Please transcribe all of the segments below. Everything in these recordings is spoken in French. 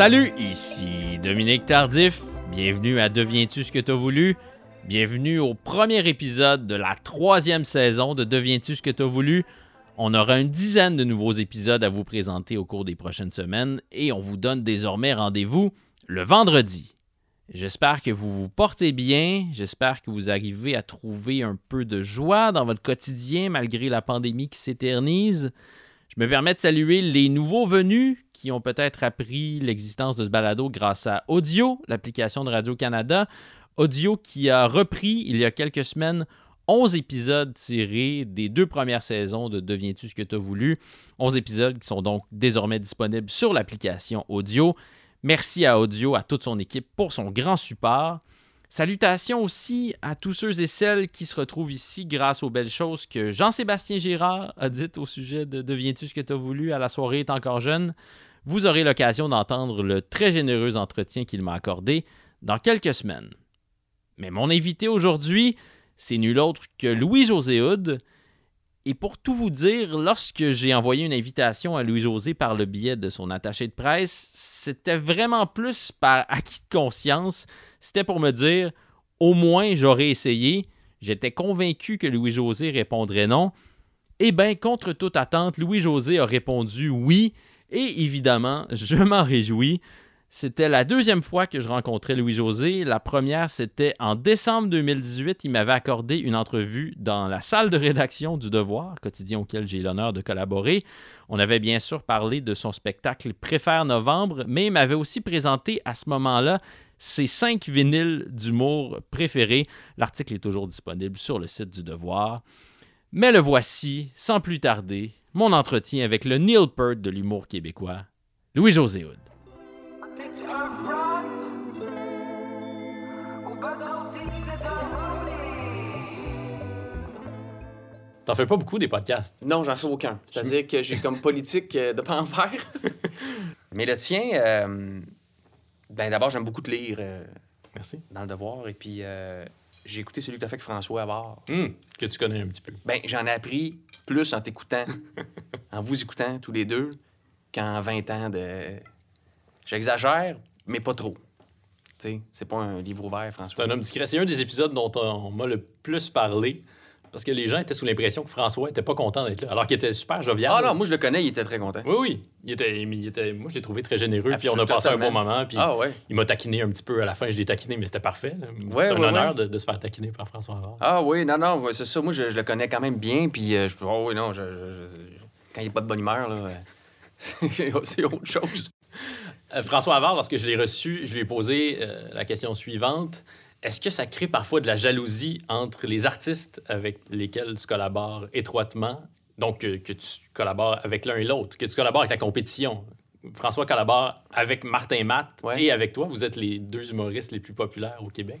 Salut, ici Dominique Tardif. Bienvenue à Deviens-tu ce que t'as voulu? Bienvenue au premier épisode de la troisième saison de Deviens-tu ce que t'as voulu? On aura une dizaine de nouveaux épisodes à vous présenter au cours des prochaines semaines et on vous donne désormais rendez-vous le vendredi. J'espère que vous vous portez bien, j'espère que vous arrivez à trouver un peu de joie dans votre quotidien malgré la pandémie qui s'éternise. Je me permets de saluer les nouveaux venus qui ont peut-être appris l'existence de ce balado grâce à Audio, l'application de Radio-Canada. Audio qui a repris il y a quelques semaines 11 épisodes tirés des deux premières saisons de Deviens-tu ce que tu as voulu? 11 épisodes qui sont donc désormais disponibles sur l'application Audio. Merci à Audio, à toute son équipe pour son grand support. Salutations aussi à tous ceux et celles qui se retrouvent ici grâce aux belles choses que Jean-Sébastien Girard a dites au sujet de Deviens-tu ce que tu as voulu à la soirée est encore jeune? Vous aurez l'occasion d'entendre le très généreux entretien qu'il m'a accordé dans quelques semaines. Mais mon invité aujourd'hui, c'est nul autre que Louis-José Houd. Et pour tout vous dire, lorsque j'ai envoyé une invitation à Louis-José par le biais de son attaché de presse, c'était vraiment plus par acquis de conscience c'était pour me dire au moins j'aurais essayé. J'étais convaincu que Louis-José répondrait non. Eh bien, contre toute attente, Louis-José a répondu oui, et évidemment, je m'en réjouis. C'était la deuxième fois que je rencontrais Louis-José. La première, c'était en décembre 2018. Il m'avait accordé une entrevue dans la salle de rédaction du Devoir, quotidien auquel j'ai l'honneur de collaborer. On avait bien sûr parlé de son spectacle Préfère Novembre, mais il m'avait aussi présenté à ce moment-là ses cinq vinyles d'humour préférés. L'article est toujours disponible sur le site du Devoir. Mais le voici, sans plus tarder, mon entretien avec le Neil Peart de l'humour québécois, Louis-José Hood. T'en fais pas beaucoup des podcasts? Non, j'en fais aucun. C'est-à-dire que j'ai comme politique euh, de pas en faire. Mais le tien, euh, ben, d'abord, j'aime beaucoup te lire. Euh, Merci. Dans le devoir. Et puis, euh, j'ai écouté celui que tu as fait avec François Avard. Hum, que tu connais un petit peu. Ben, j'en ai appris plus en t'écoutant, en vous écoutant tous les deux, qu'en 20 ans de. J'exagère, mais pas trop. Tu sais, c'est pas un livre ouvert, François. C'est un homme discret. C'est un des épisodes dont on m'a le plus parlé. Parce que les gens étaient sous l'impression que François était pas content d'être là, alors qu'il était super jovial. Ah non, moi je le connais, il était très content. Oui, oui. Il était, il était, moi je l'ai trouvé très généreux, puis on a passé un bon moment. Puis ah, ouais. Il m'a taquiné un petit peu à la fin, je l'ai taquiné, mais c'était parfait. C'était un honneur de, se faire taquiner par François Havard. Ah oui, non, non, c'est ça. Moi je, le connais quand même bien, puis euh, je, oh oui, non, je, quand il n'est pas de bonne humeur, là, c'est autre chose. Euh, François Havard, lorsque je l'ai reçu, je lui ai posé euh, la question suivante. Est-ce que ça crée parfois de la jalousie entre les artistes avec lesquels tu collabores étroitement, donc que, tu collabores avec l'un et l'autre, que tu collabores avec la compétition? François collabore avec Martin Matt et avec toi. Vous êtes les deux humoristes les plus populaires au Québec.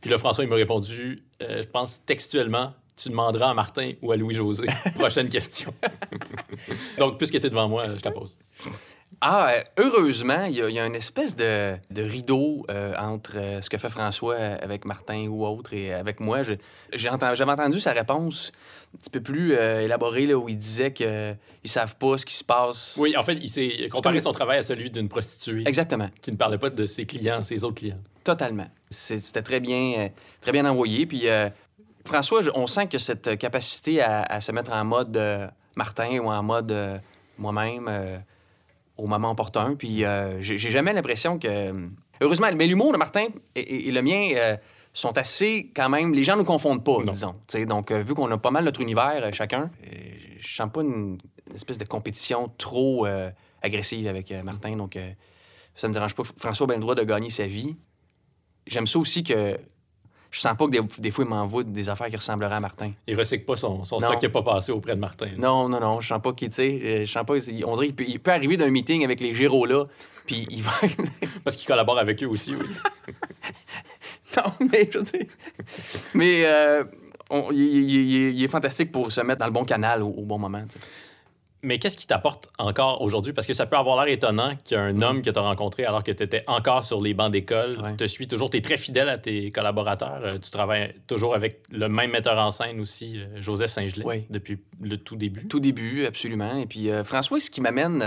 Puis là, François, il m'a répondu, euh, je pense textuellement, tu demanderas à Martin ou à Louis-José. Prochaine question. donc, puisque tu es devant moi, je la pose. Ah, euh, heureusement, il y, a une espèce de, rideau euh, entre euh, ce que fait François avec Martin ou autre et avec moi. J'avais entendu sa réponse un petit peu plus élaborée, là, où il disait qu'ils ne savent pas ce qui se passe. Oui, en fait, il s'est comparé son travail à celui d'une prostituée. Exactement. Qui ne parlait pas de ses clients, ses autres clients. Totalement. C'était très bien, très bien envoyé. Puis François, on sent que cette capacité à, à se mettre en mode Martin ou en mode moi-même au moment opportun. Puis euh, j'ai jamais l'impression que. Heureusement, mais l'humour de Martin et, le mien euh, sont assez quand même. Les gens ne nous confondent pas, disons. donc, euh, vu qu'on a pas mal notre univers chacun, je sens pas une, espèce de compétition trop agressive avec Martin. Donc, ça me dérange pas. François a bien le droit de gagner sa vie. J'aime ça aussi que je sens pas que des, fois, il m'envoie des affaires qui ressembleraient à Martin. Il recycle pas son, son stock qui n'a pas passé auprès de Martin. Non, non, non. Je sens pas qu'il, je sens pas. On dirait qu'il peut, arriver d'un meeting avec les Géros là, puis il va. Parce qu'il collabore avec eux aussi, oui. non, mais je veux dire. Mais euh, il, est fantastique pour se mettre dans le bon canal au, bon moment. Mais qu'est-ce qui t'apporte encore aujourd'hui? Parce que ça peut avoir l'air étonnant qu'un mm. homme que tu as rencontré alors que tu étais encore sur les bancs d'école te suit toujours. Tu es très fidèle à tes collaborateurs. Euh, tu travailles toujours avec le même metteur en scène aussi, euh, Joseph Saint-Gelais, depuis le tout début. Tout début, absolument. Et puis euh, François, ce qui m'amène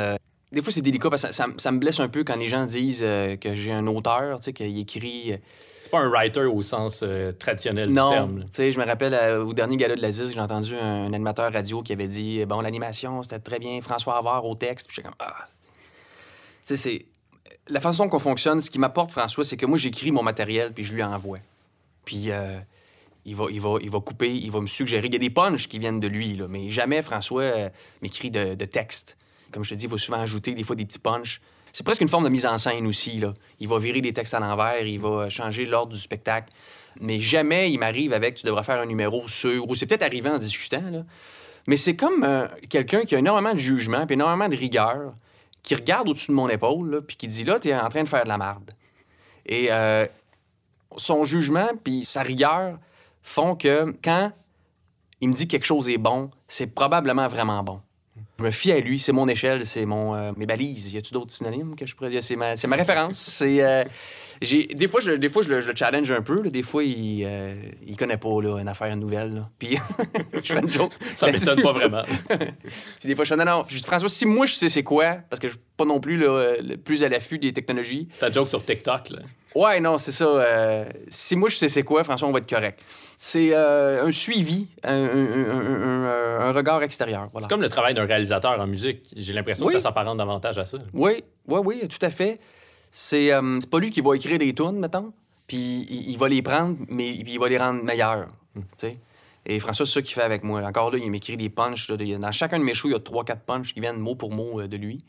des fois, c'est délicat parce que ça, ça- ça me blesse un peu quand les gens disent que j'ai un auteur, tu sais, qu'il écrit. Pas un writer au sens euh, traditionnel non, du terme. là. tu sais, je me rappelle euh, au dernier gala de la ZIS, j'ai entendu un, un animateur radio qui avait dit Bon, l'animation, c'était très bien, François Havard au texte. Puis j'étais comme Ah. Tu sais, c'est. La façon qu'on fonctionne, ce qui m'apporte, François, c'est que moi, j'écris mon matériel, puis je lui envoie. Puis euh, il, va, il, va, il va couper, il va me suggérer. Il y a des punchs qui viennent de lui, là, mais jamais François m'écrit de, de texte. Comme je te dis, il va souvent ajouter des fois des petits punchs. C'est presque une forme de mise en scène aussi. Il va virer des textes à l'envers, il va changer l'ordre du spectacle. Mais jamais il m'arrive avec tu devras faire un numéro sur, ou c'est peut-être arrivé en discutant, là. mais c'est comme euh, quelqu'un qui a énormément de jugement puis énormément de rigueur, qui regarde au-dessus de mon épaule, puis qui dit là, tu es en train de faire de la marde. Et euh, son jugement puis sa rigueur font que quand il me dit que quelque chose est bon, c'est probablement vraiment bon. Je me fie à lui, c'est mon échelle, c'est mon euh, mes balises. Y a-tu d'autres synonymes que je pourrais dire C'est ma, ma référence? C'est euh, des fois je des fois je le, je le challenge un peu. là. Des fois il euh, il connaît pas là, une affaire nouvelle. là. Puis je fais une joke. Ça m'étonne pas vraiment. Puis des fois je fais non non. Puis François, si moi je sais c'est quoi, parce que je suis pas non plus là, euh, le plus à l'affût des technologies. Ta joke sur TikTok, là. Ouais, non, c'est ça. si moi je sais c'est quoi, François, on va être correct. C'est euh, un suivi, un, un- un- un- regard extérieur. Voilà. C'est comme le travail d'un réalisateur en musique. J'ai l'impression Oui. que ça s'apparente davantage à ça. Oui, oui, oui, tout à fait. C'est euh, pas lui qui va écrire des tunes, mettons, puis il, il va les prendre, mais puis il va les rendre meilleurs. sais. Et François, c'est ça qu'il fait avec moi. Encore là, il m'écrit des punchs. dans chacun de mes shows, il y a 3-4 punchs qui viennent mot pour mot euh, de lui.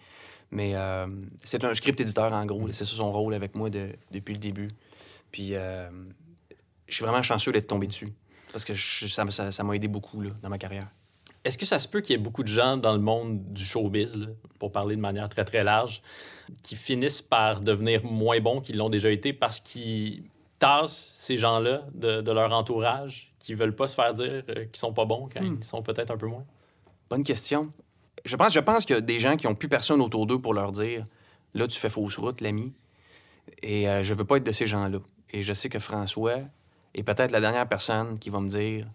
Mais euh, c'est un script éditeur, en gros. C'est ça son rôle avec moi de- depuis le début. Puis je suis vraiment chanceux d'être tombé dessus. Parce que je- ça m'a ça, ça m'a aidé beaucoup là, dans ma carrière. Est-ce que ça se peut qu'il y ait beaucoup de gens dans le monde du showbiz, là, pour parler de manière très très large, qui finissent par devenir moins bons qu'ils l'ont déjà été parce qu'ils tassent ces gens-là de, de leur entourage, qui veulent pas se faire dire euh, qu'ils sont pas bons quand Hmm. ils sont peut-être un peu moins? Bonne question. Je pense, je pense qu'il y a des gens qui n'ont plus personne autour d'eux pour leur dire là, tu fais fausse route, l'ami. Et euh, je veux pas être de ces gens-là. Et je sais que François est peut-être la dernière personne qui va me dire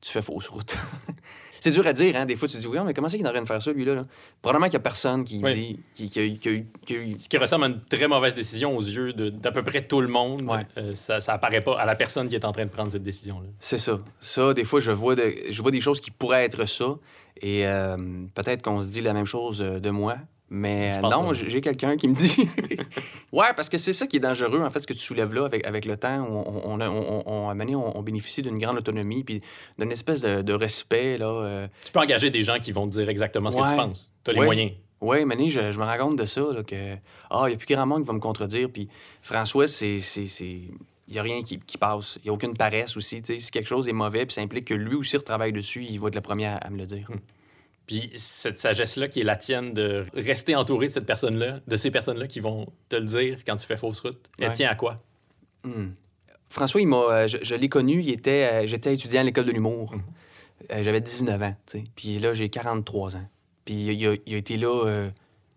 tu fais fausse route. c'est dur à dire, hein. Des fois, tu te dis oui, mais comment c'est qu'il est en train de faire ça, lui-là? là? Probablement qu'il n'y a personne qui Oui. dit qui, qui Ce qui ressemble à une très mauvaise décision aux yeux d'à peu près tout le monde, Ouais. euh, ça, ça apparaît pas à la personne qui est en train de prendre cette décision-là. C'est ça. Ça, des fois, je vois, de- je vois des choses qui pourraient être ça. Et euh, peut-être qu'on se dit la même chose euh, de moi. Mais euh, non, j'ai quelqu'un qui me dit. ouais, parce que c'est ça qui est dangereux, en fait, ce que tu soulèves là avec, avec le temps. On, on, on, on, on, bénéficie d'une grande autonomie puis d'une espèce de, de respect. là. euh. Tu peux engager des gens qui vont te dire exactement ce que tu Ouais. penses. Tu as les Ouais. moyens. Ouais, Mané, je, je me rends compte de ça, là, que ah, il n'y a plus grand monde qui va me contredire. Puis François, c'est. Il n'y a rien qui, qui passe. Il n'y a aucune paresse aussi. tu sais. Si quelque chose est mauvais, puis ça implique que lui aussi retravaille dessus, il va être le premier à, à me le dire. Puis cette sagesse-là qui est la tienne de rester entouré de cette personne-là, de ces personnes-là qui vont te le dire quand tu fais fausse route, elle Ouais. tient à quoi? Hmm. François, il m'a, euh, je, je l'ai connu, il était, euh, j'étais étudiant à l'école de l'humour. Mhm. Euh, j'avais 19 ans, tu sais. Puis là, j'ai 43 ans. Puis il a, il a été là euh,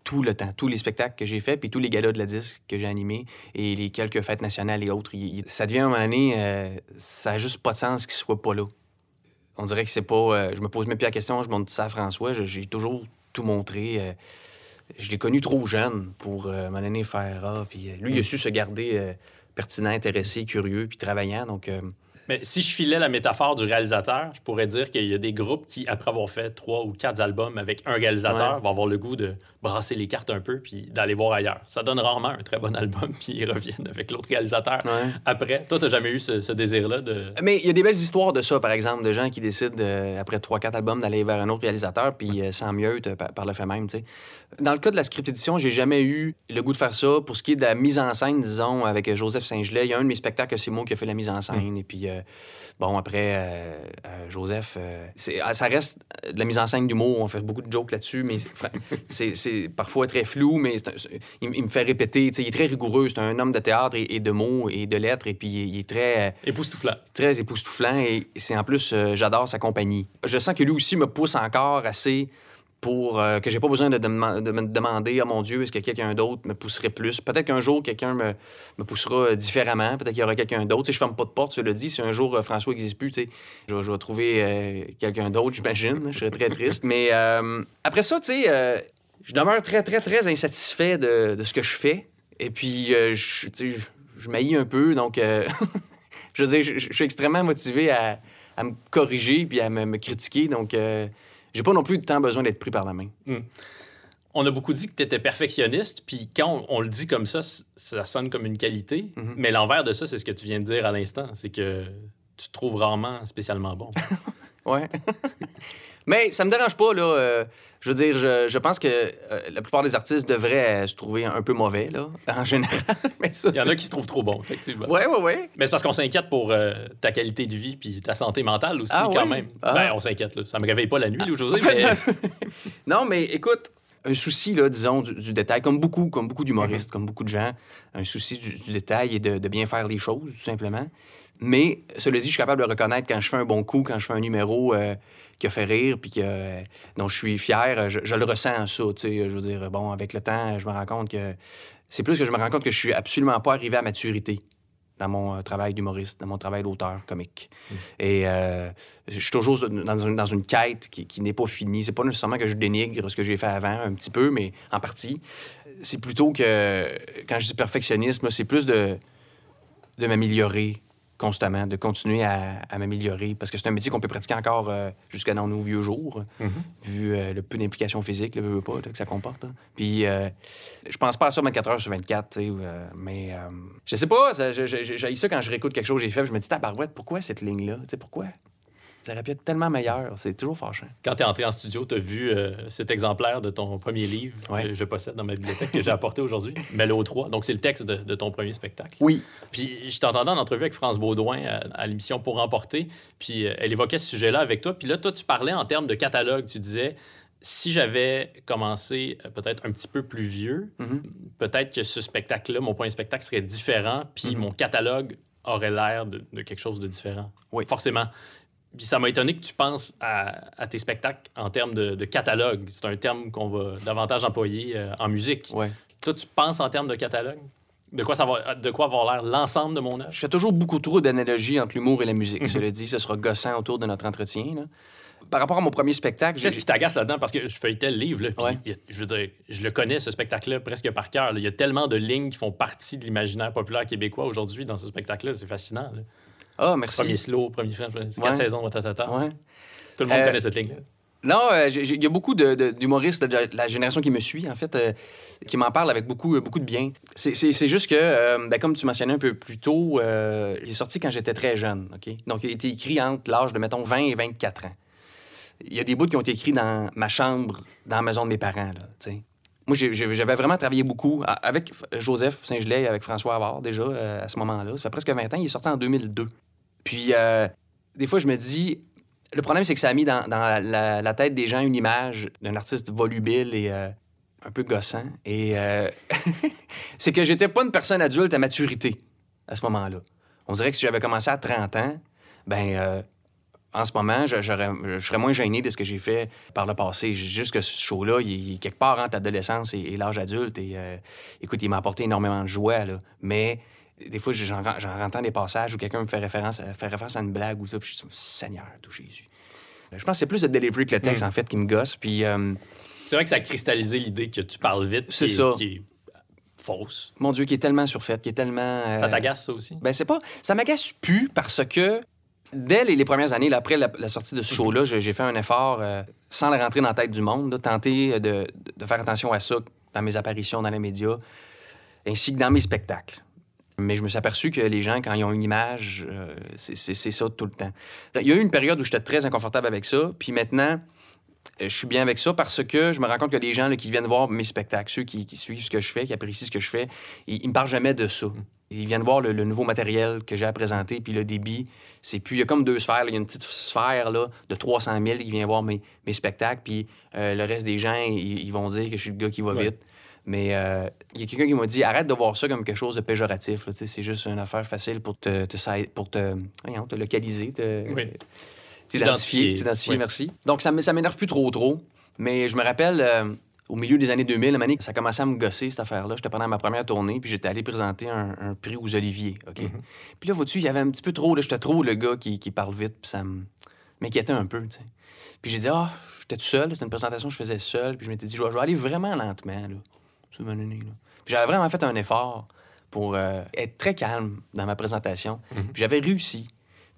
tout le temps, tous les spectacles que j'ai faits, puis tous les galas de la disque que j'ai animés, et les quelques fêtes nationales et autres. Il- il- ça devient, à un moment donné, ça n'a juste pas de sens qu'il soit pas là. On dirait que c'est pas... euh, je me pose même plus la question, je montre ça à François, j'ai toujours tout montré. euh, je l'ai connu trop jeune pour, euh, moment donné, faire... Ah, puis lui, il a su se garder... pertinent, intéressé, curieux, puis travaillant. Donc, Mais si je filais la métaphore du réalisateur, je pourrais dire qu'il y a des groupes qui, après avoir fait trois ou quatre albums avec un réalisateur, Ouais. vont avoir le goût de brasser les cartes un peu puis d'aller voir ailleurs. Ça donne rarement un très bon album, puis ils reviennent avec l'autre réalisateur ouais. après. Toi, t'as jamais eu ce, ce désir-là de... Mais il y a des belles histoires de ça, par exemple, de gens qui décident, euh, après 3-4 albums, d'aller vers un autre réalisateur, puis euh, sans mieux par, par le fait même, tu sais. Dans le cas de la script édition, j'ai jamais eu le goût de faire ça. Pour ce qui est de la mise en scène, disons, avec euh, Joseph Saint-Gelais, il y a un de mes spectacles, c'est moi qui a fait la mise en scène. Et puis, euh, bon, après, Joseph, ah, ça reste de la mise en scène d'humour. On fait beaucoup de jokes là-dessus, mais c'est- parfois très flou, mais un- il, il me fait répéter. Il est très rigoureux. C'est un homme de théâtre et, et de mots et de lettres. Et puis, il est- il est très... euh, Époustouflant. très époustouflant et c'est en plus, euh, j'adore sa compagnie. Je sens que lui aussi me pousse encore assez pour euh, que j'ai pas besoin de, me de me demander, oh mon Dieu, est-ce que quelqu'un d'autre me pousserait plus? Peut-être qu'un jour, quelqu'un me, me poussera euh, différemment. Peut-être qu'il y aura quelqu'un d'autre. Tu sais, je ferme pas de porte, je le dis. Si un jour euh, François n'existe plus, tu je, vais- trouver quelqu'un d'autre, j'imagine. Je serais très triste. Mais après ça, tu sais, je demeure très, très, très insatisfait de, de ce que je fais. Et puis, je, tu je, maillis un peu. Donc, je veux dire, je, suis extrêmement motivé à, à me corriger puis à me, me critiquer. Donc, j'ai pas non plus tant besoin d'être pris par la main. On a beaucoup dit que tu étais perfectionniste, puis quand on, on le dit comme ça, ça sonne comme une qualité. Mhm. Mais l'envers de ça, c'est ce que tu viens de dire à l'instant. C'est que tu te trouves rarement spécialement bon. Ouais. Mais ça me dérange pas, là. euh, je veux dire, je, je pense que euh, la plupart des artistes devraient euh, se trouver un peu mauvais, là, en général. Mais ça, Il y en a qui se trouvent trop bons, effectivement. Ouais, ouais, ouais. Mais c'est parce qu'on s'inquiète pour euh, ta qualité de vie puis ta santé mentale aussi, Ah quand même. Ah. Ben, on s'inquiète, là. Ça me réveille pas la nuit, là, José, En fait, mais... non, mais écoute, un souci, là, disons, du, du détail, comme beaucoup, comme beaucoup d'humoristes, comme beaucoup de gens, un souci du, du détail et de, de bien faire les choses, tout simplement. Mais, cela dit, je suis capable de reconnaître quand je fais un bon coup, quand je fais un numéro euh, qui a fait rire, puis que, euh, dont je suis fier, je, je le ressens, ça, tu sais. Je veux dire, bon, avec le temps, je me rends compte que... C'est plus que je me rends compte que je suis absolument pas arrivé à maturité dans mon euh, travail d'humoriste, dans mon travail d'auteur comique. Et euh, je suis toujours dans une, dans une quête qui, qui n'est pas finie. C'est pas nécessairement que je dénigre ce que j'ai fait avant, un petit peu, mais en partie. C'est plutôt que, quand je dis perfectionnisme, c'est plus de, de m'améliorer constamment, de continuer à, à m'améliorer. Parce que c'est un métier qu'on peut pratiquer encore euh, jusqu'à dans nos vieux jours, vu euh, le peu d'implication physique, le veux pas, là, que ça comporte. là. Puis, euh, je pense pas à ça 24 heures sur 24, tu sais, euh, mais je sais pas, j'ai ça quand je réécoute quelque chose que j'ai fait, je me dis, tabarouette, pourquoi cette ligne-là? Pourquoi? Ça aurait pu être tellement meilleur, c'est toujours fâchant. Quand tu es entré en studio, tu as vu euh, cet exemplaire de ton premier livre Ouais. que je possède dans ma bibliothèque, que j'ai apporté aujourd'hui, Mélo 3. Donc, c'est le texte de, de ton premier spectacle. Oui. Puis, je t'entendais en entrevue avec France Baudouin à, à l'émission Pour Remporter, puis euh, elle évoquait ce sujet-là avec toi. Puis là, toi, tu parlais en termes de catalogue. Tu disais, si j'avais commencé euh, peut-être un petit peu plus vieux, Mhm. peut-être que ce spectacle-là, mon premier spectacle serait différent, puis Mhm. mon catalogue aurait l'air de, de quelque chose de différent. Oui. Forcément. Puis ça m'a étonné que tu penses à, à tes spectacles en termes de, de catalogue. C'est un terme qu'on va davantage employer euh, en musique. Ouais. Toi, tu penses en termes de catalogue? De quoi, ça va, de quoi avoir l'air l'ensemble de mon œuvre? Je fais toujours beaucoup trop d'analogies entre l'humour et la musique. Mhm. Cela dit, ce sera gossant autour de notre entretien. là. Par rapport à mon premier spectacle, Qu'est-ce qui t'agace là-dedans? Parce que je feuilletais le livre, là, Ouais. a- je veux dire, je le connais, ce spectacle-là, presque par cœur. Il y a tellement de lignes qui font partie de l'imaginaire populaire québécois aujourd'hui dans ce spectacle-là. C'est fascinant. là. Ah, merci. Premier slow, premier c'est Ouais. quatre saisons, tatata. Ouais. Tout le monde Euh, connaît cette ligne-là. Non, euh, il y a beaucoup de- de- d'humoristes de, la génération qui me suit, en fait, euh, qui m'en parlent avec beaucoup, beaucoup de bien. C'est- juste que, ben, comme tu mentionnais un peu plus tôt, il est sorti quand j'étais très jeune. OK? Donc, il a été écrit entre l'âge de, mettons, 20 et 24 ans. Il y a des bouts qui ont été écrits dans ma chambre, dans la maison de mes parents. Là. Moi, j'avais vraiment travaillé beaucoup avec Joseph Saint-Gelais, avec François Havard, déjà, euh, à ce moment-là. Ça fait presque 20 ans. Il est sorti en 2002. Puis, euh, des fois, je me dis, le problème, c'est que ça a mis dans, la, tête des gens une image d'un artiste volubile et euh, un peu gossant. Et euh, c'est que j'étais pas une personne adulte à maturité à ce moment-là. On dirait que si j'avais commencé à 30 ans, ben euh, en ce moment, je, je serais moins gêné de ce que j'ai fait par le passé. Juste que ce show-là, il, quelque part entre l'adolescence et, l'âge adulte. Et écoute, il m'a apporté énormément de joie, là. Mais des fois, j'en, j'en entends des passages où quelqu'un me fait référence, fait référence à une blague ou ça, puis je dis, Seigneur, tout Jésus. Je pense que c'est plus le delivery que le texte, Mm. en fait, qui me gosse. Puis, euh, C'est vrai que ça a cristallisé l'idée que tu parles vite. C'est qui est- ça. Qui est fausse. mon Dieu, qui est tellement surfaite, qui est tellement. euh, Ça t'agace, ça aussi? Ben, c'est pas. Ça m'agace plus parce que dès les, les premières années, là, après la, la sortie de ce show-là, j'ai fait un effort euh, sans le rentrer dans la tête du monde, là, tenter de, de faire attention à ça dans mes apparitions dans les médias, ainsi que dans mes spectacles. Mais je me suis aperçu que les gens, quand ils ont une image, euh, c'est ça tout le temps. Il y a eu une période où j'étais très inconfortable avec ça, puis maintenant, euh, je suis bien avec ça parce que je me rends compte que les gens là, qui viennent voir mes spectacles, ceux qui, qui suivent ce que je fais, qui apprécient ce que je fais, ils, ils me parlent jamais de ça. Ils viennent voir le, le nouveau matériel que j'ai à présenter, puis le débit, c'est plus... Il y a comme deux sphères. là. Il y a une petite sphère là, de 300 000 qui vient voir mes, mes spectacles, puis euh, le reste des gens, ils, ils vont dire que je suis le gars qui va Ouais. vite. Mais euh, il y a quelqu'un qui m'a dit arrête de voir ça comme quelque chose de péjoratif. C'est juste une affaire facile pour te, pour te, voyons, te localiser, te, Oui. T'identifier, Oui. merci. Donc, ça, m'énerve plus trop, trop. Mais je me rappelle, euh, au milieu des années 2000, à un moment donné, ça commençait à me gosser, cette affaire-là. J'étais pendant ma première tournée, puis j'étais allé présenter un, un prix aux Oliviers, OK? Puis là, vois-tu, il y avait un petit peu trop, là, j'étais trop le gars qui, qui parle vite, puis ça m'inquiétait un peu. Puis j'ai dit, ah, j'étais tout seul, c'était une présentation que je faisais seul, puis je m'étais dit, je vais, je vais aller vraiment lentement, là. M'a donné, j'avais vraiment fait un effort pour euh, être très calme dans ma présentation. Puis j'avais réussi.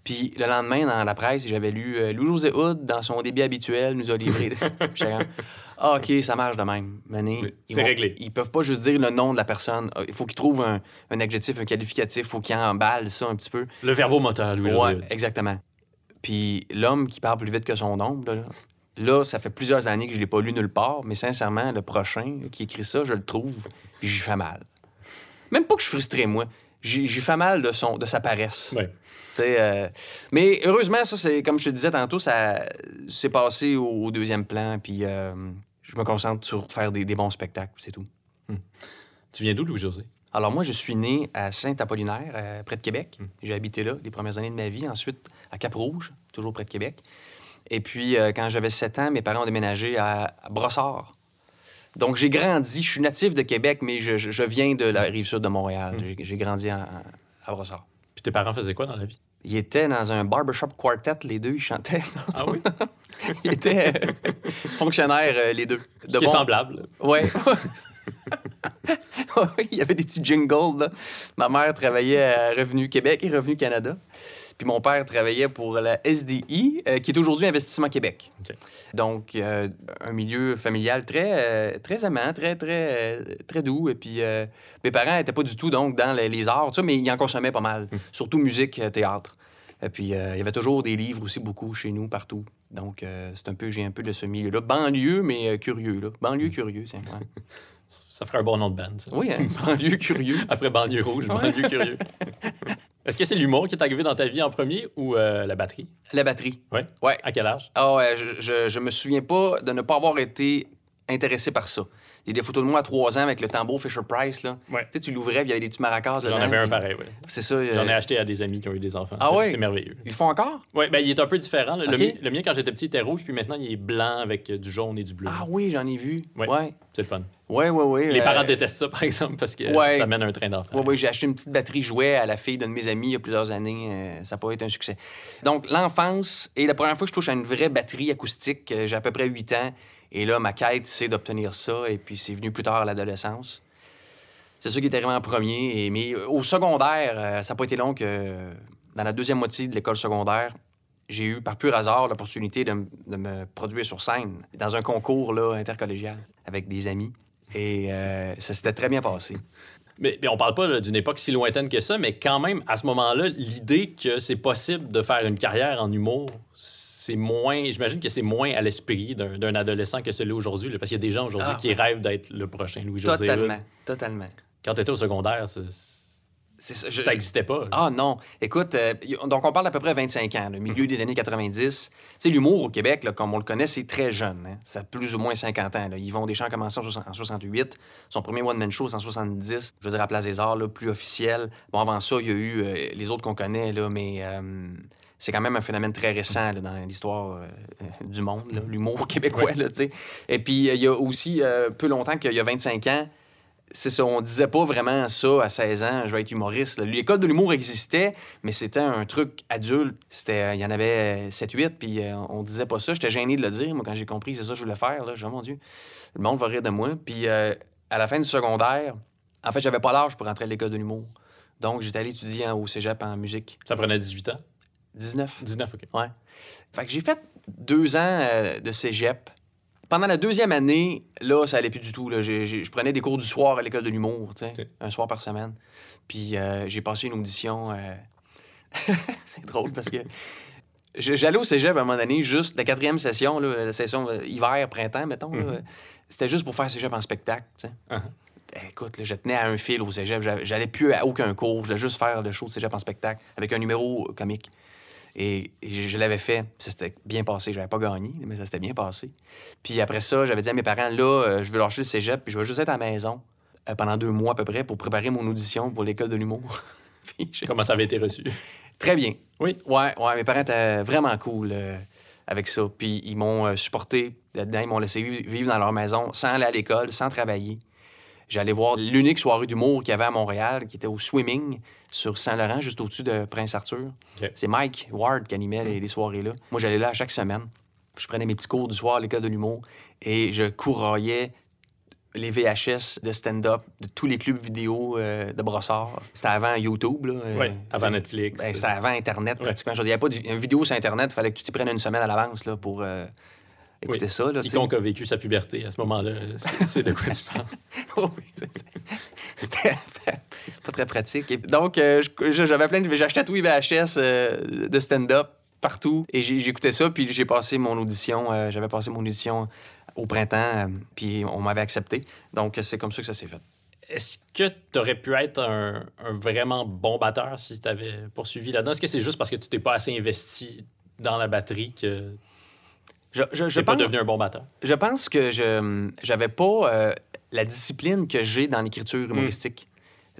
Puis le lendemain, dans la presse, j'avais lu euh, Louis-José Hood, dans son débit habituel, nous a livré. Ah, OK, ça marche de même. Mané, Oui, ils c'est vont- réglé. Ils peuvent pas juste dire le nom de la personne. Ah, Il faut qu'ils trouvent un, un adjectif, un qualificatif. Il faut qu'ils emballent ça un petit peu. Le verbomoteur, Louis Ouais, José. exactement. Puis l'homme qui parle plus vite que son ombre, là, là, ça fait plusieurs années que je l'ai pas lu nulle part, mais sincèrement, le prochain qui écrit ça, je le trouve, puis j'y fais mal. Même pas que je suis frustré, moi. J'y fais mal de, son, de sa paresse. Ouais. Euh, mais heureusement, ça, c'est comme je te disais tantôt, ça s'est passé au, au deuxième plan, puis euh, je me concentre sur faire des, des bons spectacles, c'est tout. Tu viens d'où, Louis-José? Alors moi, je suis né à Saint-Apollinaire, euh, près de Québec. J'ai habité là les premières années de ma vie. Ensuite, à Cap-Rouge, toujours près de Québec. Et puis, euh, quand j'avais 7 ans, mes parents ont déménagé à, à Brossard. Donc, j'ai grandi. Je suis natif de Québec, mais je, je- je viens de la rive sud de Montréal. J'ai- J'ai grandi à Brossard. Puis tes parents faisaient quoi dans la vie? Ils étaient dans un barbershop quartet, les deux, ils chantaient. Ah oui? Ils étaient euh, fonctionnaires, euh, les deux. Qui est semblable. Oui, il y avait des petits jingles. Là. Ma mère travaillait à Revenu Québec et Revenu Canada. Puis mon père travaillait pour la SDI, euh, qui est aujourd'hui Investissement Québec. Donc, euh, un milieu familial très, euh, très aimant, très, très, très doux. Et puis, mes parents n'étaient pas du tout donc, dans les, les arts, mais ils en consommaient pas mal. Surtout musique, théâtre. Et puis, euh, il y avait toujours des livres aussi, beaucoup, chez nous, partout. Donc, euh, c'est un peu, j'ai un peu de ce milieu-là. Banlieue, mais euh, curieux, là. Banlieue curieux, c'est ouais. Ça ferait un bon nom de band, ça. Oui, hein? banlieue curieux. Après Banlieue Rouge, Banlieue Curieux. Est-ce que c'est l'humour qui est arrivé dans ta vie en premier ou euh, la batterie? La batterie. Ouais. Ouais. À quel âge? Ah ouais, je, je, je me souviens pas de ne pas avoir été intéressé par ça. Il y a des photos de moi à trois ans avec le tambour Fisher Price, là. Ouais. Tu sais, tu l'ouvrais, puis il y avait des petits maracas J'en avais un pareil, oui. C'est ça. euh, J'en ai acheté à des amis qui ont eu des enfants. Ah C'est- ouais? C'est merveilleux. Ils le font encore? Oui, ben, il est un peu différent. Le, mien, le mien, quand j'étais petit, était rouge, puis maintenant, il est blanc avec euh, du jaune et du bleu. Ah oui, j'en ai vu. Ouais. Ouais. C'est le fun. Ouais, ouais, ouais. Les euh, parents détestent ça, par exemple, parce que Ouais. ça mène un train d'enfant. Oui, oui, j'ai acheté une petite batterie jouet à la fille d'un de mes amis il y a plusieurs années. Euh, ça n'a pas été un succès. Donc, l'enfance, et la première fois que je touche à une vraie batterie acoustique, euh, j'ai à peu près 8 ans. Et là, ma quête, c'est d'obtenir ça. Et puis, c'est venu plus tard à l'adolescence. C'est ça qui était vraiment en premier. Mais euh, au secondaire, euh, ça n'a pas été long que, dans la deuxième moitié de l'école secondaire, j'ai eu par pur hasard l'opportunité de, me produire sur scène dans un concours là, intercollégial avec des amis. Et euh, ça s'était très bien passé. Mais, mais on parle pas d'une époque si lointaine que ça, mais quand même, à ce moment-là, l'idée que c'est possible de faire une carrière en humour, c'est moins. J'imagine que c'est moins à l'esprit d'un adolescent que celui aujourd'hui. Parce qu'il y a des gens aujourd'hui Ah, qui rêvent d'être le prochain Louis-José. Totalement, totalement. Quand tu étais au secondaire, c'est- C'est ça. je- n'existait pas. là. Ah non. Écoute, euh, donc on parle d'à peu près 25 ans, le milieu des années 90. Tu sais, l'humour au Québec, là, comme on le connaît, c'est très jeune. Hein? Ça a plus ou moins 50 ans. Là. Yvon Deschamps a commencé en, soixante- en 68. Son premier one-man show, c'est en 70. Je veux dire, à Place des Arts, là, plus officiel. Bon, avant ça, il y a eu euh, les autres qu'on connaît, là, mais euh, c'est quand même un phénomène très récent là, dans l'histoire euh, euh, du monde, l'humour québécois. là. Et puis, euh, il y a aussi, euh, peu longtemps qu'il y a 25 ans, c'est ça, on disait pas vraiment ça à 16 ans, je vais être humoriste. L'école de l'humour existait, mais c'était un truc adulte. C'était, il y en avait 7-8, puis on disait pas ça. J'étais gêné de le dire, moi, quand j'ai compris c'est ça que je voulais faire. Là, dit, oh mon Dieu, le monde va rire de moi. Puis euh, à la fin du secondaire, en fait, j'avais pas l'âge pour entrer à l'école de l'humour. Donc, j'étais allé étudier en- au cégep en musique. Ça prenait 18 ans? 19. 19, OK. Ouais. Fait que j'ai fait deux ans euh, de cégep. Pendant la deuxième année, là, ça allait plus du tout. Là. J'ai- j'ai- je prenais des cours du soir à l'école de l'humour, tu sais, Ok. un soir par semaine. Puis euh, j'ai passé une audition. euh, C'est drôle parce que je- j'allais au cégep à un moment donné, juste la quatrième session, là, la session euh, hiver-printemps, mettons. là, Mhm. C'était juste pour faire cégep en spectacle, tu sais. Uh-huh. Eh, Écoute, là, je tenais à un fil au cégep. J'allais plus à aucun cours. Je voulais juste faire le show de cégep en spectacle avec un numéro comique. Et, et je, je l'avais fait. Ça s'était bien passé. J'avais pas gagné, mais ça s'était bien passé. Puis après ça, j'avais dit à mes parents, là, euh, je veux lâcher le cégep, puis je vais juste être à la maison euh, pendant deux mois à peu près pour préparer mon audition pour l'école de l'humour. Comment ça avait été reçu? Très bien. Oui. Ouais, ouais, mes parents étaient vraiment cool euh, avec ça. Puis ils m'ont supporté là-dedans, ils m'ont laissé vi- vivre dans leur maison sans aller à l'école, sans travailler. J'allais voir l'unique soirée d'humour qu'il y avait à Montréal, qui était au Swimming, sur Saint-Laurent, juste au-dessus de Prince Arthur. C'est Mike Ward qui animait les, les soirées là. Moi, j'allais là à chaque semaine. Je prenais mes petits cours du soir à l'école de l'humour et je courroyais les VHS de stand-up de tous les clubs vidéo euh, de Brossard. C'était avant YouTube, là. euh, Oui, avant. Netflix. Ben, c'était avant Internet, Ouais. pratiquement. Il n'y avait pas de une vidéo sur Internet. Il fallait que tu t'y prennes une semaine à l'avance pour euh, écouter Oui. ça. Là. Quiconque a vécu sa puberté à ce moment-là, c'est de quoi tu parles. Oui, c'est- c'est- C'était pas très pratique. Donc, euh, j'avais plein de. J'achetais tous les VHS euh, de stand-up partout et j'écoutais ça. Puis j'ai passé mon audition. euh, J'avais passé mon audition au printemps. euh, puis on m'avait accepté. Donc, c'est comme ça que ça s'est fait. Est-ce que tu aurais pu être un, un vraiment bon batteur si tu avais poursuivi là-dedans? Est-ce que c'est juste parce que tu t'es pas assez investi dans la batterie que Je, je, tu je n'es pas pense, devenu un bon batteur? je pense que je j'avais pas euh, la discipline que j'ai dans l'écriture humoristique.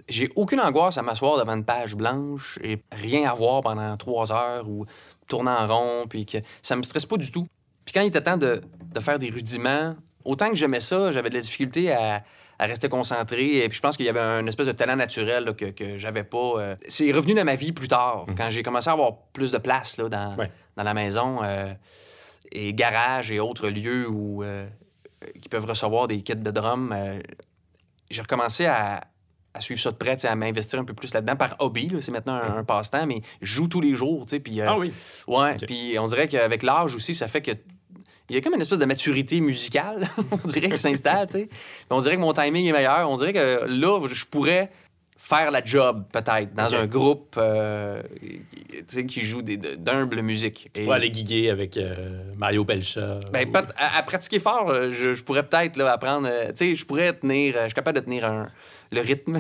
J'ai aucune angoisse à m'asseoir devant une page blanche et rien à voir pendant trois heures ou tourner en rond, puis que ça me stresse pas du tout. Puis quand il était temps de, de faire des rudiments, autant que j'aimais ça, j'avais de la difficulté à, à rester concentré. Et puis je pense qu'il y avait un espèce de talent naturel là, que, que j'avais pas. euh. C'est revenu dans ma vie plus tard, quand j'ai commencé à avoir plus de place là, dans, Ouais. dans la maison euh, et garage et autres lieux où, euh, qui peuvent recevoir des kits de drum. euh, j'ai recommencé à, à suivre ça de près, à m'investir un peu plus là-dedans par hobby. là. C'est maintenant un, un passe-temps, mais je joue tous les jours. Puis, euh, Ah oui. Ouais, puis on dirait qu'avec l'âge aussi, ça fait que. Il y a comme une espèce de maturité musicale, on dirait, qui s'installe, tu sais. On dirait que mon timing est meilleur. On dirait que là, je pourrais faire la job, peut-être, dans un groupe euh, tu qui joue d'humble musique. Et- Pour aller giguer avec euh, Mario Pelcha. ben, ou- à, à pratiquer fort, euh, je, je pourrais peut-être apprendre. tu sais, je pourrais tenir. je suis capable de tenir un- le rythme.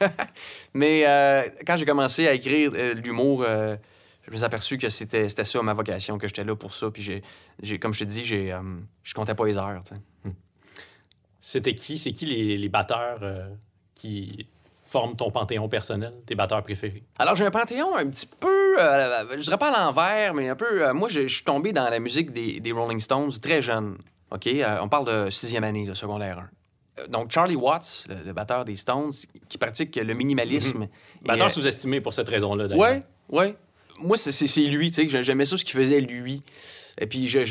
Mais euh, quand j'ai commencé à écrire l'humour, je me suis aperçu que c'était ça ma vocation, que j'étais là pour ça. Puis, j'ai, comme je te dis, j'ai, euh, je comptais pas les heures. tu sais. C'était qui? C'est qui les, les batteurs euh, qui forment ton panthéon personnel, tes batteurs préférés? Alors, j'ai un panthéon un petit peu, euh, je dirais pas à l'envers, mais un peu. euh, moi, je suis tombé dans la musique des, des Rolling Stones très jeune. OK? Euh, on parle de sixième année, de secondaire 1. Euh, Donc, Charlie Watts, le, le batteur des Stones, qui pratique le minimalisme. et, Batteur sous-estimé pour cette raison-là, d'ailleurs. Ouais, ouais. Moi, c'est- lui, tu sais, j'aimais ça ce qu'il faisait lui. Et puis, je,